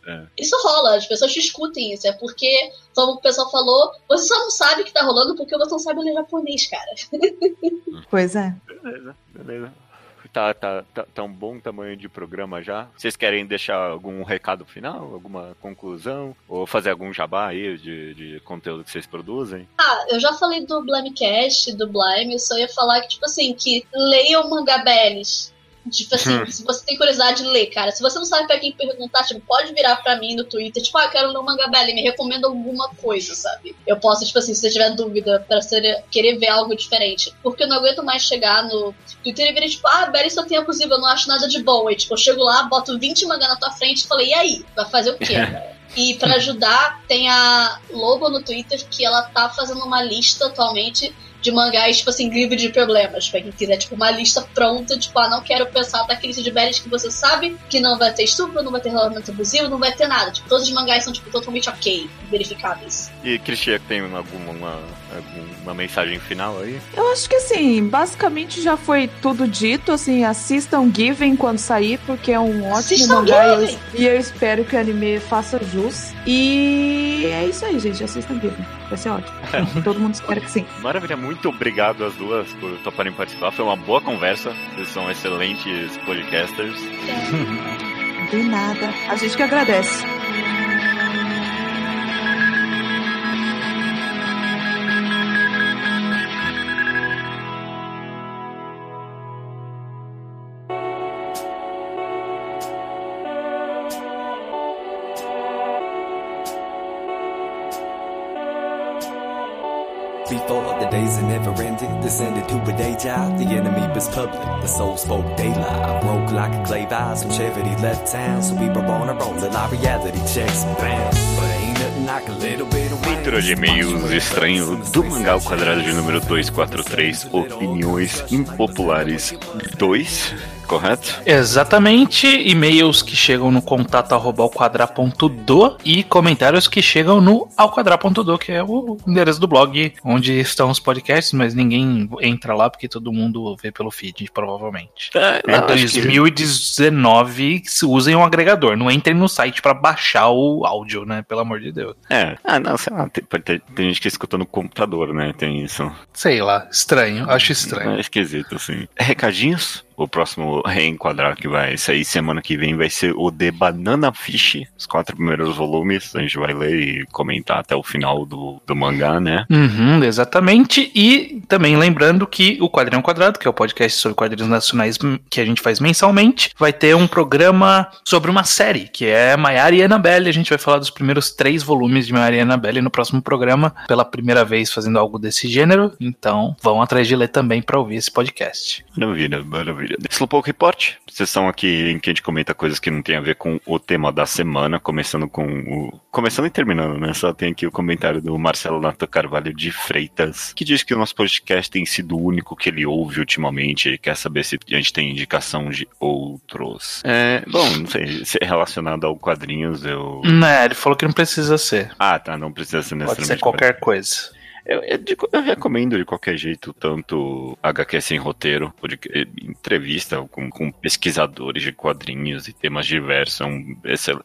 Speaker 1: Consistente.
Speaker 3: Isso rola, as pessoas discutem isso. É porque, como o pessoal falou, você só não sabe o que tá rolando porque você não sabe ler japonês, cara.
Speaker 4: Pois é.
Speaker 1: Beleza, beleza. Tá, tá, tá, tá um bom tamanho de programa já. Vocês querem deixar algum recado final? Alguma conclusão? Ou fazer algum jabá aí de, de conteúdo que vocês produzem?
Speaker 3: Ah, eu já falei do Blimecast, do Blime, eu só ia falar que, tipo assim, que leiam mangá BLs Tipo assim, hum. se você tem curiosidade de ler, cara, se você não sabe pra quem perguntar, tipo, pode virar pra mim no Twitter, tipo, ah, eu quero ler o manga Belly, me recomenda alguma coisa, sabe? Eu posso, tipo assim, se você tiver dúvida pra ser, querer ver algo diferente. Porque eu não aguento mais chegar no Twitter e virar, tipo, ah, Belly só tem abusivo, eu não acho nada de bom. E, tipo, eu chego lá, boto 20 mangá na tua frente e falei, e aí? Vai fazer o quê, cara? E para ajudar, tem a Lobo no Twitter que ela tá fazendo uma lista atualmente de mangás, tipo assim, livre de problemas. Pra quem quiser, tipo, uma lista pronta, tipo, ah, não quero pensar daquele de Berries que você sabe que não vai ter estupro, não vai ter relacionamento abusivo, não vai ter nada. Tipo, todos os mangás são, tipo, totalmente ok, verificáveis.
Speaker 1: E Cristian, tem alguma uma, mensagem final aí?
Speaker 4: Eu acho que assim, basicamente já foi tudo dito, assim, assistam Given quando sair, porque é um ótimo assistam mangá e eu espero que o anime faça jus. E é isso aí, gente, assistam Given. Vai ser ótimo. Todo mundo espera que sim.
Speaker 1: Maravilha, muito obrigado às duas por toparem participar. Foi uma boa conversa. Vocês são excelentes podcasters.
Speaker 4: De nada. A gente que agradece. Never ending. Descended to a day job, the enemy was public. The soul spoke daylight. Broke like a clay vase when Chevy left town. So we were on our own till our reality checks bam. But ain't Leitura de e-mails estranho do mangá ao quadrado de número 243, Opiniões Impopulares 2 correto?
Speaker 2: Exatamente. E-mails que chegam no contato arroba alquadra.do e comentários que chegam no alquadra.do, que é o endereço do blog onde estão os podcasts, mas ninguém entra lá porque todo mundo vê pelo feed, provavelmente. É, é 2019, que... usem um agregador, não entrem no site para baixar o áudio, né? Pelo amor de Deus.
Speaker 1: É, ah, não, sei lá, tem, tem, tem gente que escuta no computador, né? Tem isso.
Speaker 2: Sei lá, estranho, acho estranho.
Speaker 1: É esquisito, assim. Recadinhos? O próximo reenquadrar que vai sair semana que vem vai ser o The Banana Fish, os quatro primeiros volumes. A gente vai ler e comentar até o final do, do mangá, né?
Speaker 2: Uhum, exatamente. E também lembrando que o Quadrinho Quadrado, que é o podcast sobre quadrinhos nacionais que a gente faz mensalmente, vai ter um programa sobre uma série, que é Maiara e Annabelle. A gente vai falar dos primeiros três volumes de Maiara e Annabelle no próximo programa, pela primeira vez fazendo algo desse gênero. Então, vão atrás de ler também para ouvir esse podcast.
Speaker 1: Maravilha, maravilha maravilha. Slowpoke Report, sessão aqui em que a gente comenta coisas que não tem a ver com o tema da semana, começando com o. Começando e terminando, né? Só tem aqui o comentário do Marcelo Nato Carvalho de Freitas, que diz que o nosso podcast tem sido o único que ele ouve ultimamente e quer saber se a gente tem indicação de outros. É, bom, não sei, se é relacionado ao quadrinhos, eu.
Speaker 2: Não, ele falou que não precisa ser.
Speaker 1: Ah, tá, não precisa ser necessariamente.
Speaker 2: Pode ser qualquer coisa.
Speaker 1: Eu, eu, eu, recomendo de qualquer jeito, tanto HQ sem roteiro, entrevista com, com, pesquisadores de quadrinhos e temas diversos. É um,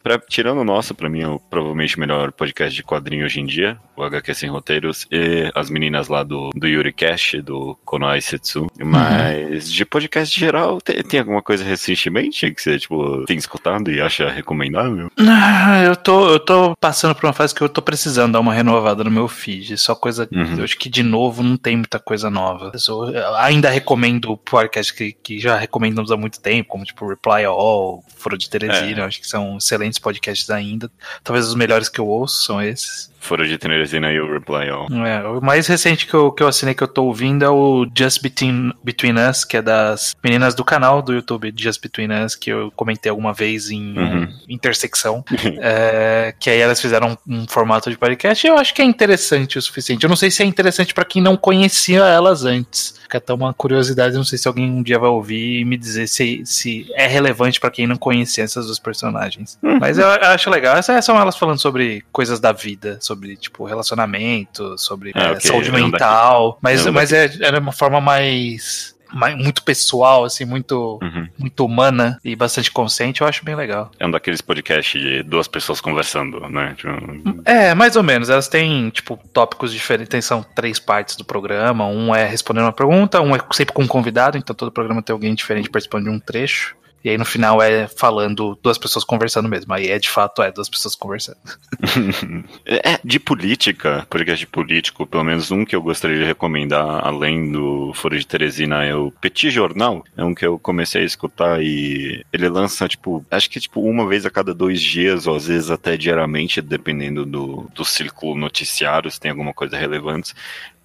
Speaker 1: pra, tirando o nosso, pra mim é o, provavelmente o melhor podcast de quadrinho hoje em dia, o HQ sem roteiros, e as meninas lá do, do Yuri Cash, do Konoai Setsu. Mas uhum. de podcast geral, tem, tem, alguma coisa recentemente que você tipo, tem escutado e acha recomendável?
Speaker 2: Ah, eu tô, eu tô passando por uma fase que eu tô precisando dar uma renovada no meu feed. Só coisa Uhum. Eu acho que, de novo, não tem muita coisa nova. Eu ainda recomendo podcast que, que já recomendamos há muito tempo, como tipo Reply All, Foro de Teresina. É. Acho que são excelentes podcasts ainda. Talvez os melhores que eu ouço são esses.
Speaker 1: Foro de Teresina e o Reply All.
Speaker 2: É, o mais recente que eu, que eu assinei que eu tô ouvindo é o Just Between, Between Us, que é das meninas do canal do YouTube Just Between Us, que eu comentei alguma vez em uhum. intersecção. é, que aí elas fizeram um, um, formato de podcast e eu acho que é interessante o suficiente. Eu não sei se é interessante para quem não conhecia elas antes. Fica até uma curiosidade, não sei se alguém um dia vai ouvir e me dizer se, se é relevante para quem não conhecia essas duas personagens. Uhum. Mas eu acho legal. Essas são elas falando sobre coisas da vida, sobre, tipo, relacionamento, sobre é, okay. saúde mental. Mas, mas é, é uma forma mais muito pessoal, assim, muito, uhum. muito humana e bastante consciente, eu acho bem legal.
Speaker 1: É um daqueles podcasts de duas pessoas conversando, né? Tipo...
Speaker 2: É, mais ou menos. Elas têm, tipo, tópicos diferentes, são três partes do programa. Um é respondendo uma pergunta, um é sempre com um convidado, então todo programa tem alguém diferente participando de um trecho. E aí no final é falando duas pessoas conversando mesmo. Aí é de fato é duas pessoas conversando.
Speaker 1: é, de política, podcast político, pelo menos um que eu gostaria de recomendar, além do Foro de Teresina, é o Petit Jornal. É um que eu comecei a escutar e ele lança, tipo, acho que tipo uma vez a cada dois dias, ou às vezes até diariamente, dependendo do, do círculo noticiário, se tem alguma coisa relevante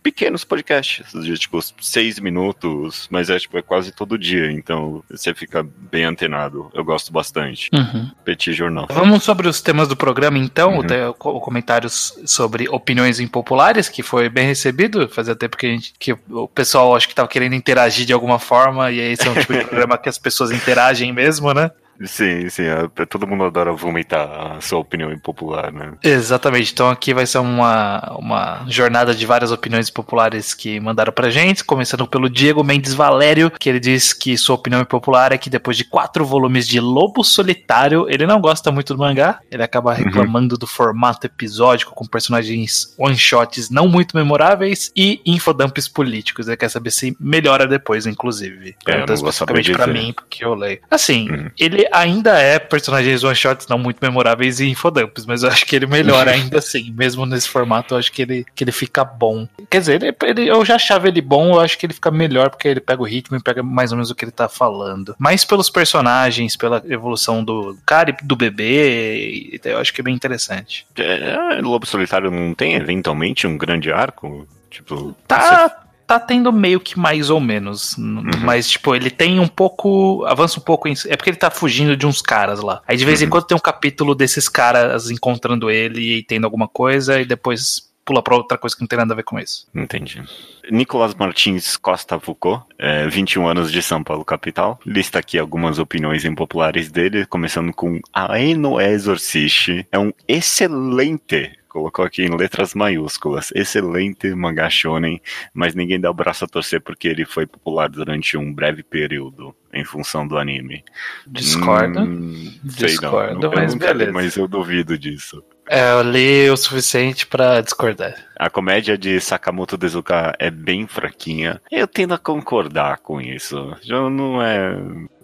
Speaker 1: pequenos podcasts, de tipo seis minutos, mas é tipo é quase todo dia, então você fica bem antenado. Eu gosto bastante.
Speaker 2: Uhum.
Speaker 1: Petit Jornal.
Speaker 2: Vamos sobre os temas do programa, então, uhum. comentários sobre opiniões impopulares, que foi bem recebido. Fazia tempo que, a gente, que o pessoal acho que estava querendo interagir de alguma forma, e esse é um tipo de programa que as pessoas interagem mesmo, né?
Speaker 1: Sim, sim. É, todo mundo adora vomitar a sua opinião impopular, né?
Speaker 2: Exatamente. Então aqui vai ser uma, uma jornada de várias opiniões populares que mandaram pra gente, começando pelo Diego Mendes Valério, que ele diz que sua opinião impopular é que depois de quatro volumes de Lobo Solitário, ele não gosta muito do mangá, ele acaba uhum. reclamando uhum. do formato episódico com personagens one-shots não muito memoráveis e infodumps políticos. Ele quer saber se melhora depois, inclusive.
Speaker 1: É, eu não especificamente
Speaker 2: pra mim, porque eu leio. Assim, uhum. ele ainda é personagens one-shots não muito memoráveis e infodumps, mas eu acho que ele melhora ainda assim, mesmo nesse formato, eu acho que ele, que ele fica bom. Quer dizer, ele, ele, eu já achava ele bom, eu acho que ele fica melhor porque ele pega o ritmo e pega mais ou menos o que ele tá falando. Mas pelos personagens, pela evolução do cara e do bebê, eu acho que é bem interessante.
Speaker 1: É, Lobo Solitário não tem eventualmente um grande arco? Tipo,
Speaker 2: tá, tá tendo meio que mais ou menos. Uhum. Mas, tipo, ele tem um pouco. Avança um pouco. Em, é porque ele tá fugindo de uns caras lá. Aí de vez uhum. em quando tem um capítulo desses caras encontrando ele e tendo alguma coisa, e depois pula pra outra coisa que não tem nada a ver com isso.
Speaker 1: Entendi. Nicolas Martins Costa Foucault, é, 21 anos de São Paulo, capital. Lista aqui algumas opiniões impopulares dele, começando com Aeno Exorcist. É um excelente colocou aqui em letras maiúsculas. Excelente mangá shonen, mas ninguém dá o braço a torcer porque ele foi popular durante um breve período em função do anime.
Speaker 2: Discordo. Hum, Discordo,
Speaker 1: não,
Speaker 2: mas beleza.
Speaker 1: Mas eu duvido disso.
Speaker 2: É, eu li o suficiente para discordar.
Speaker 1: A comédia de Sakamoto Dezuka é bem fraquinha. Eu tendo a concordar com isso. Já não é.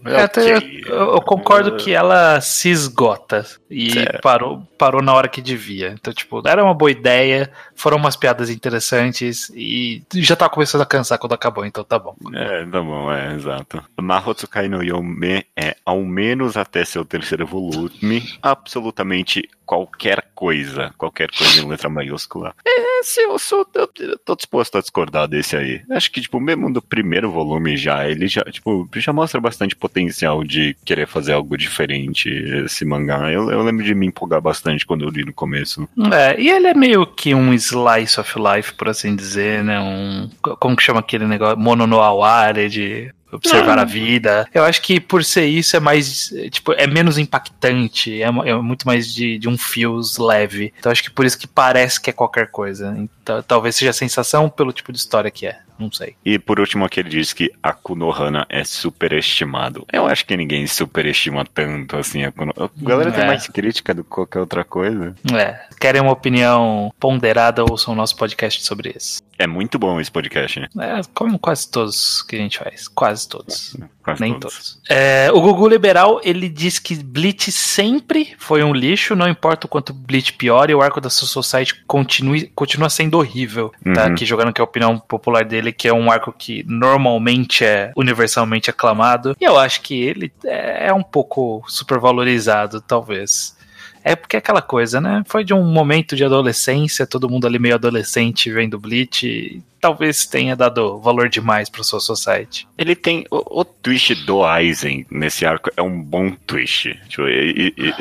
Speaker 2: é okay. eu, eu, concordo que ela se esgota e parou, parou na hora que devia. Então, tipo, era uma boa ideia, foram umas piadas interessantes e já tá começando a cansar quando acabou, então tá bom.
Speaker 1: É, tá bom, é, exato. Mahotsukai no Yome é, ao menos até seu terceiro volume, absolutamente qualquer coisa, qualquer coisa em letra maiúscula. É, se eu sou, eu, eu tô disposto a discordar desse aí. Acho que, tipo, mesmo do primeiro volume já, ele já, tipo, já mostra bastante potencial de querer fazer algo diferente esse mangá. Eu, eu lembro de me empolgar bastante quando eu li no começo.
Speaker 2: É, e ele é meio que um slice of life, por assim dizer, né? Um, como que chama aquele negócio? Mono no aware de observar a vida. Eu acho que por ser isso é mais, tipo, é menos impactante, é, é muito mais de, de um feels leve. Então acho que por isso que parece que é qualquer coisa. Então, talvez seja a sensação pelo tipo de história que é. Não sei.
Speaker 1: E por último, aqui ele diz que a Kunohana é superestimado. Eu acho que ninguém superestima tanto assim a Kunohana. A galera é. tem mais crítica do que qualquer outra coisa.
Speaker 2: É. Querem uma opinião ponderada, ouçam o nosso podcast sobre isso.
Speaker 1: É muito bom esse podcast, né?
Speaker 2: É, como quase todos que a gente faz. Quase todos. Quase Nem todos. todos. É, o Gugu Liberal, ele diz que Bleach sempre foi um lixo, não importa o quanto Bleach piore, o arco da Society continue, continua sendo horrível. Tá aqui jogando que é a opinião popular dele, que é um arco que normalmente é universalmente aclamado. E eu acho que ele é um pouco supervalorizado, talvez. É porque é aquela coisa, né? Foi de um momento de adolescência, todo mundo ali meio adolescente vendo Bleach. Talvez tenha dado valor demais pro seu society.
Speaker 1: Ele tem. O, o twist do Aizen nesse arco é um bom twist. Tipo, e, e,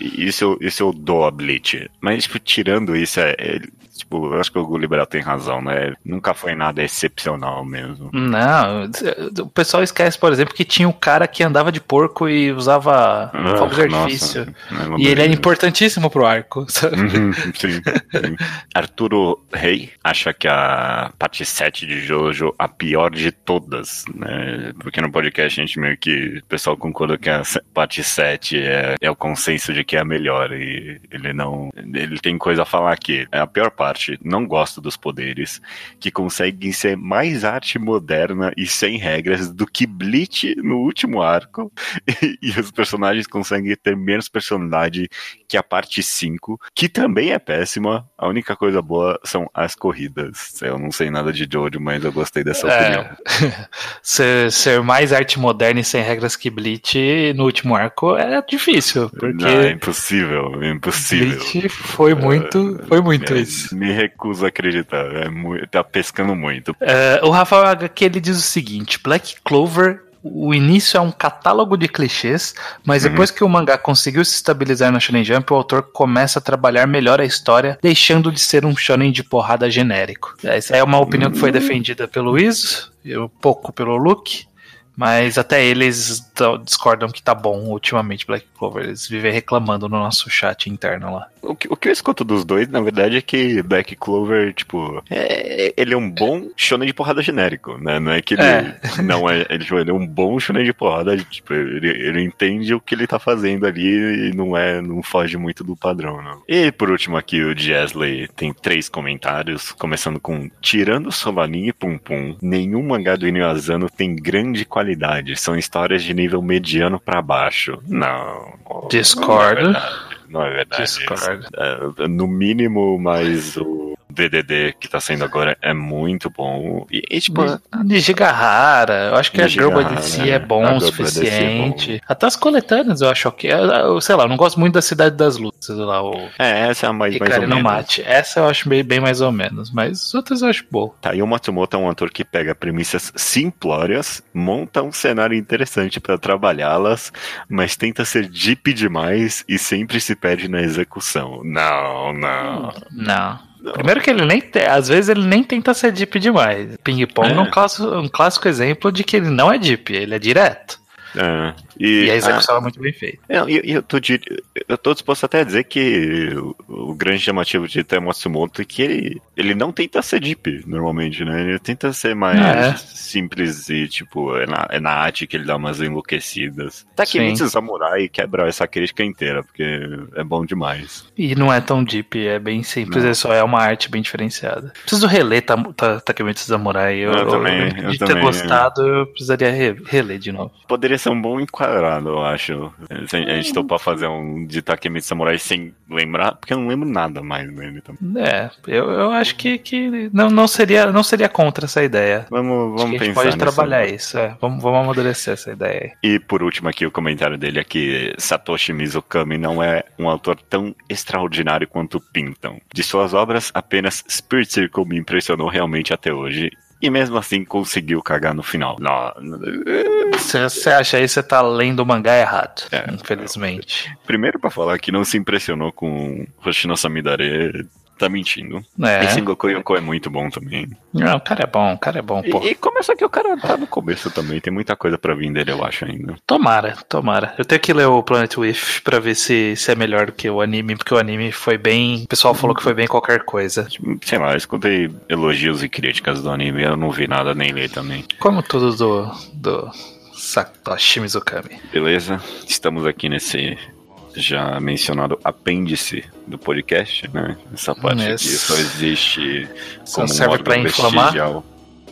Speaker 1: e, isso, isso eu dou a Bleach. Mas, tipo, tirando isso, é, Tipo, eu acho que o Liberal tem razão, né? Nunca foi nada excepcional mesmo.
Speaker 2: Não, o pessoal esquece, por exemplo, que tinha um cara que andava de porco e usava ah, fogos de artifício. Nossa, e ele é importantíssimo pro arco.
Speaker 1: Uhum, sim, sim. Arturo Rei acha que a parte 7 de Jojo a pior de todas, né? Porque no podcast a gente meio que o pessoal concorda que a parte 7 é, é o consenso de que é a melhor e ele não. Ele tem coisa a falar aqui. É a pior parte. Não gosto dos poderes que conseguem ser mais arte moderna e sem regras do que Bleach no último arco. E, e os personagens conseguem ter menos personalidade que a parte 5, que também é péssima. A única coisa boa são as corridas. Eu não sei nada de Jojo, mas eu gostei dessa é. opinião.
Speaker 2: ser, ser, mais arte moderna e sem regras que Bleach no último arco é difícil. Porque não,
Speaker 1: é impossível, é impossível.
Speaker 2: Bleach foi muito, foi muito é, isso.
Speaker 1: Me recuso a acreditar. É muito, tá pescando muito.
Speaker 2: É, o Rafael HQ ele diz o seguinte: Black Clover o início é um catálogo de clichês, mas uhum. depois que o mangá conseguiu se estabilizar na Shonen Jump, o autor começa a trabalhar melhor a história, deixando de ser um shonen de porrada genérico. Essa é uma opinião que foi defendida pelo Iso, um pouco pelo Luke, mas até eles discordam que tá bom ultimamente Black Clover. Eles vivem reclamando no nosso chat interno lá.
Speaker 1: O que, o que eu escuto dos dois, na verdade, é que Black Clover, tipo, é, ele é um bom shonen de porrada genérico, né? Não é que ele é. não é. Ele, tipo, ele, é um bom shonen de porrada, tipo, ele, ele entende o que ele tá fazendo ali e não é. não foge muito do padrão, não. E por último aqui, o Jesley tem três comentários, começando com tirando Solanin e Pum Pum, nenhum mangá do Inuyasano tem grande qualidade. São histórias de nível mediano para baixo. Não.
Speaker 2: Discordo.
Speaker 1: Não é não é verdade. É, no mínimo, mas o DDD que tá saindo agora é muito bom. E, e tipo.
Speaker 2: Nijigahara, eu acho que a Girl DC é bom o suficiente. É bom. Até as coletâneas eu acho que. Sei lá, eu não gosto muito da Cidade das Lutas lá. O...
Speaker 1: É, essa é a mais, mais ou menos.
Speaker 2: Mate. Essa eu acho bem, bem mais ou menos, mas as outras eu acho boa.
Speaker 1: Tá, e o Matsumoto é um ator que pega premissas simplórias, monta um cenário interessante para trabalhá-las, mas tenta ser deep demais e sempre se perde na execução. Não, não.
Speaker 2: Não. Primeiro que ele nem te, às vezes ele nem tenta ser deep demais. Ping Pong é, é um, clássico, um clássico exemplo de que ele não é deep, ele é direto.
Speaker 1: É.
Speaker 2: E, e, a execução é muito bem feita.
Speaker 1: É, eu, eu, tô, eu tô disposto até a dizer que o, o grande chamativo de Matsumoto é que ele, ele não tenta ser deep, normalmente, né? Ele tenta ser mais é. simples e, tipo, é na, é na arte que ele dá umas enlouquecidas. Takemitsu Samurai quebra essa crítica inteira, porque é bom demais.
Speaker 2: E não é tão deep, é bem simples, não. é só é uma arte bem diferenciada. Preciso reler Takemitsu Samurai. Eu, eu também. Eu, de ter gostado, eu precisaria reler de novo.
Speaker 1: Poderia ser um bom quadrado, eu acho. A gente topar fazer um de Takemichi Samurai sem lembrar, porque eu não lembro nada mais dele
Speaker 2: também. É, eu, eu acho que, que não, não, seria, não seria contra essa ideia.
Speaker 1: Vamos, vamos
Speaker 2: pensar.
Speaker 1: A gente
Speaker 2: pode trabalhar isso, é. vamos, vamos amadurecer essa ideia.
Speaker 1: E por último aqui o comentário dele é que Satoshi Mizukami não é um autor tão extraordinário quanto pintam. De suas obras, apenas Spirit Circle me impressionou realmente até hoje e mesmo assim conseguiu cagar no final.
Speaker 2: Se você acha aí, você tá lendo o mangá errado, é, infelizmente.
Speaker 1: Primeiro para falar que não se impressionou com Hoshino Samidare tá mentindo. É. E Sengoku Yoko é muito bom também.
Speaker 2: Não, o cara é bom, o cara é bom, pô.
Speaker 1: E, e começa que o cara tá no começo também, tem muita coisa pra vir dele, eu acho ainda.
Speaker 2: Tomara, tomara. Eu tenho que ler o Planet With pra ver se, se é melhor do que o anime, porque o anime foi bem. O pessoal falou que foi bem qualquer coisa.
Speaker 1: Sei lá, eu escutei elogios e críticas do anime, eu não vi nada nem ler também.
Speaker 2: Como tudo do. do Satoshi Mizukami.
Speaker 1: Beleza, estamos aqui nesse já mencionado apêndice do podcast, né? Essa parte yes. aqui só existe
Speaker 2: só como serve um órgão vestigial.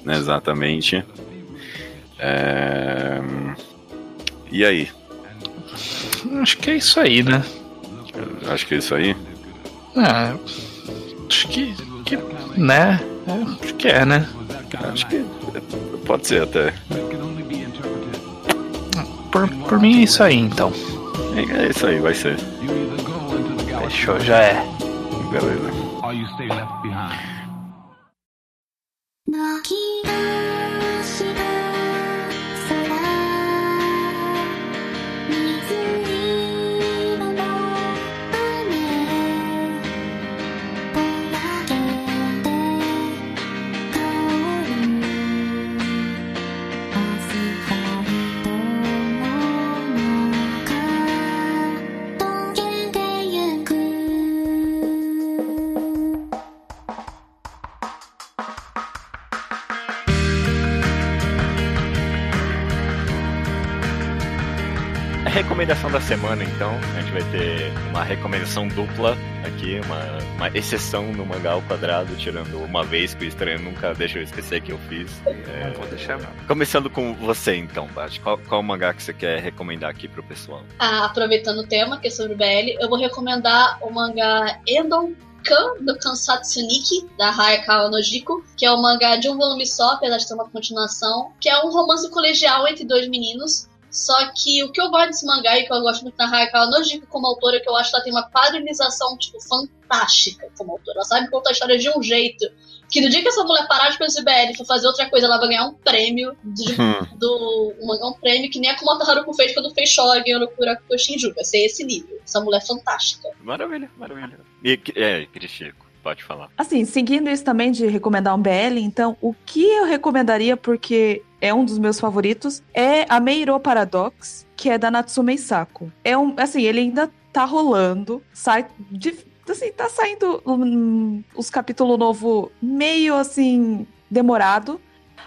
Speaker 1: Né? Exatamente. É... E aí?
Speaker 2: Acho que é isso aí, né?
Speaker 1: Acho que é isso aí.
Speaker 2: Ah, acho que, que né? É, acho que é, né?
Speaker 1: Acho que pode ser até.
Speaker 2: Por, por mim é isso aí, então.
Speaker 1: É isso aí, vai ser.
Speaker 2: Fechou, já é.
Speaker 1: Beleza. Recomendação da semana, então. A gente vai ter uma recomendação dupla aqui, uma, uma exceção no mangá ao quadrado, tirando uma vez que o estranho nunca deixa eu esquecer que eu fiz.
Speaker 2: É, vou deixar.
Speaker 1: Começando com você, então, Paty. Qual, qual o mangá que você quer recomendar aqui pro pessoal?
Speaker 3: Ah, aproveitando o tema, que é sobre BL, eu vou recomendar o mangá Endon Kan do Kansatsuniki, da Hayakawa Nojiko, que é um mangá de um volume só, apesar de ter uma continuação, que é um romance colegial entre dois meninos. Só que o que eu gosto desse mangá e que eu gosto muito da Hayakawa Nojiko como autora, é que eu acho que ela tem uma padronização, tipo, fantástica como autora. Ela sabe contar a história de um jeito que no dia que essa mulher parar de fazer BL e for fazer outra coisa, ela vai ganhar um prêmio de,
Speaker 1: Hum.
Speaker 3: do um, um prêmio que nem a Kumata Haruko fez quando fez Shogun no Kurakuko Shinjuku. Vai ser esse nível. Essa mulher é fantástica.
Speaker 1: Maravilha, maravilha. E, é, Cristico, pode falar.
Speaker 4: Assim, seguindo isso também de recomendar um BL, então, o que eu recomendaria, porque é um dos meus favoritos, é a Meiro Paradox, que é da Natsume Sako. É um, assim, ele ainda tá rolando, sai de, assim, tá saindo hum, os capítulos novo meio assim demorado,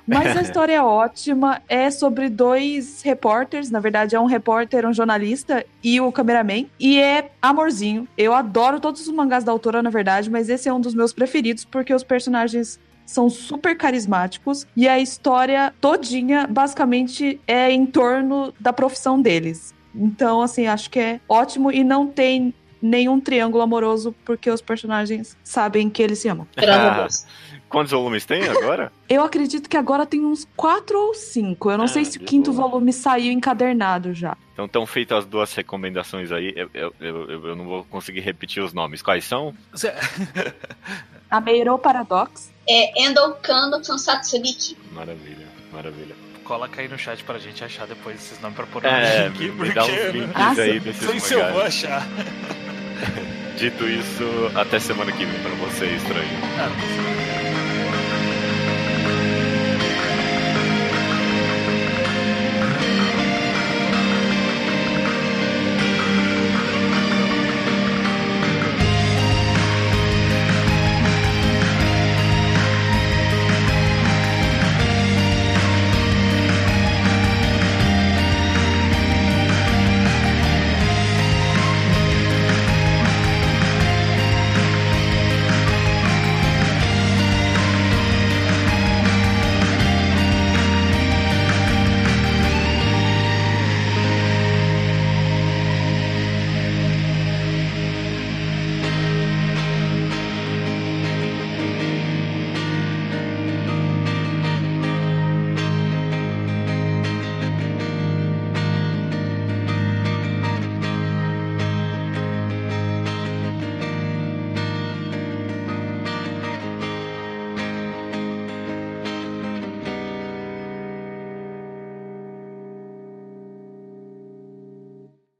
Speaker 4: mas a história é ótima. É sobre dois repórteres. Na verdade, é um repórter, um jornalista e o cameraman. E é amorzinho. Eu adoro todos os mangás da autora, na verdade, mas esse é um dos meus preferidos porque os personagens são super carismáticos e a história todinha basicamente é em torno da profissão deles. Então, assim, acho que é ótimo e não tem nenhum triângulo amoroso porque os personagens sabem que eles se amam.
Speaker 3: Graças a Deus.
Speaker 1: Quantos volumes tem agora?
Speaker 4: Eu acredito que agora tem uns quatro ou cinco. Eu não
Speaker 1: Ah,
Speaker 4: sei se o quinto
Speaker 1: boa.
Speaker 4: volume saiu encadernado já.
Speaker 1: Então estão feitas as duas recomendações aí. Eu, eu, eu, eu não vou conseguir repetir os nomes. Quais são?
Speaker 2: Zé-
Speaker 4: A Meiro Paradox.
Speaker 3: É Endon Kan do Kansatsuniki.
Speaker 1: Maravilha, maravilha.
Speaker 2: Coloca aí no chat pra gente achar depois esses nomes pra pôr no
Speaker 1: É,
Speaker 2: link,
Speaker 1: me dá uns
Speaker 2: porque
Speaker 1: links
Speaker 4: Ah,
Speaker 1: aí
Speaker 4: sim.
Speaker 1: desses
Speaker 2: não sei se eu vou achar.
Speaker 1: Dito isso, até semana que vem pra você, estranho.
Speaker 2: Ah,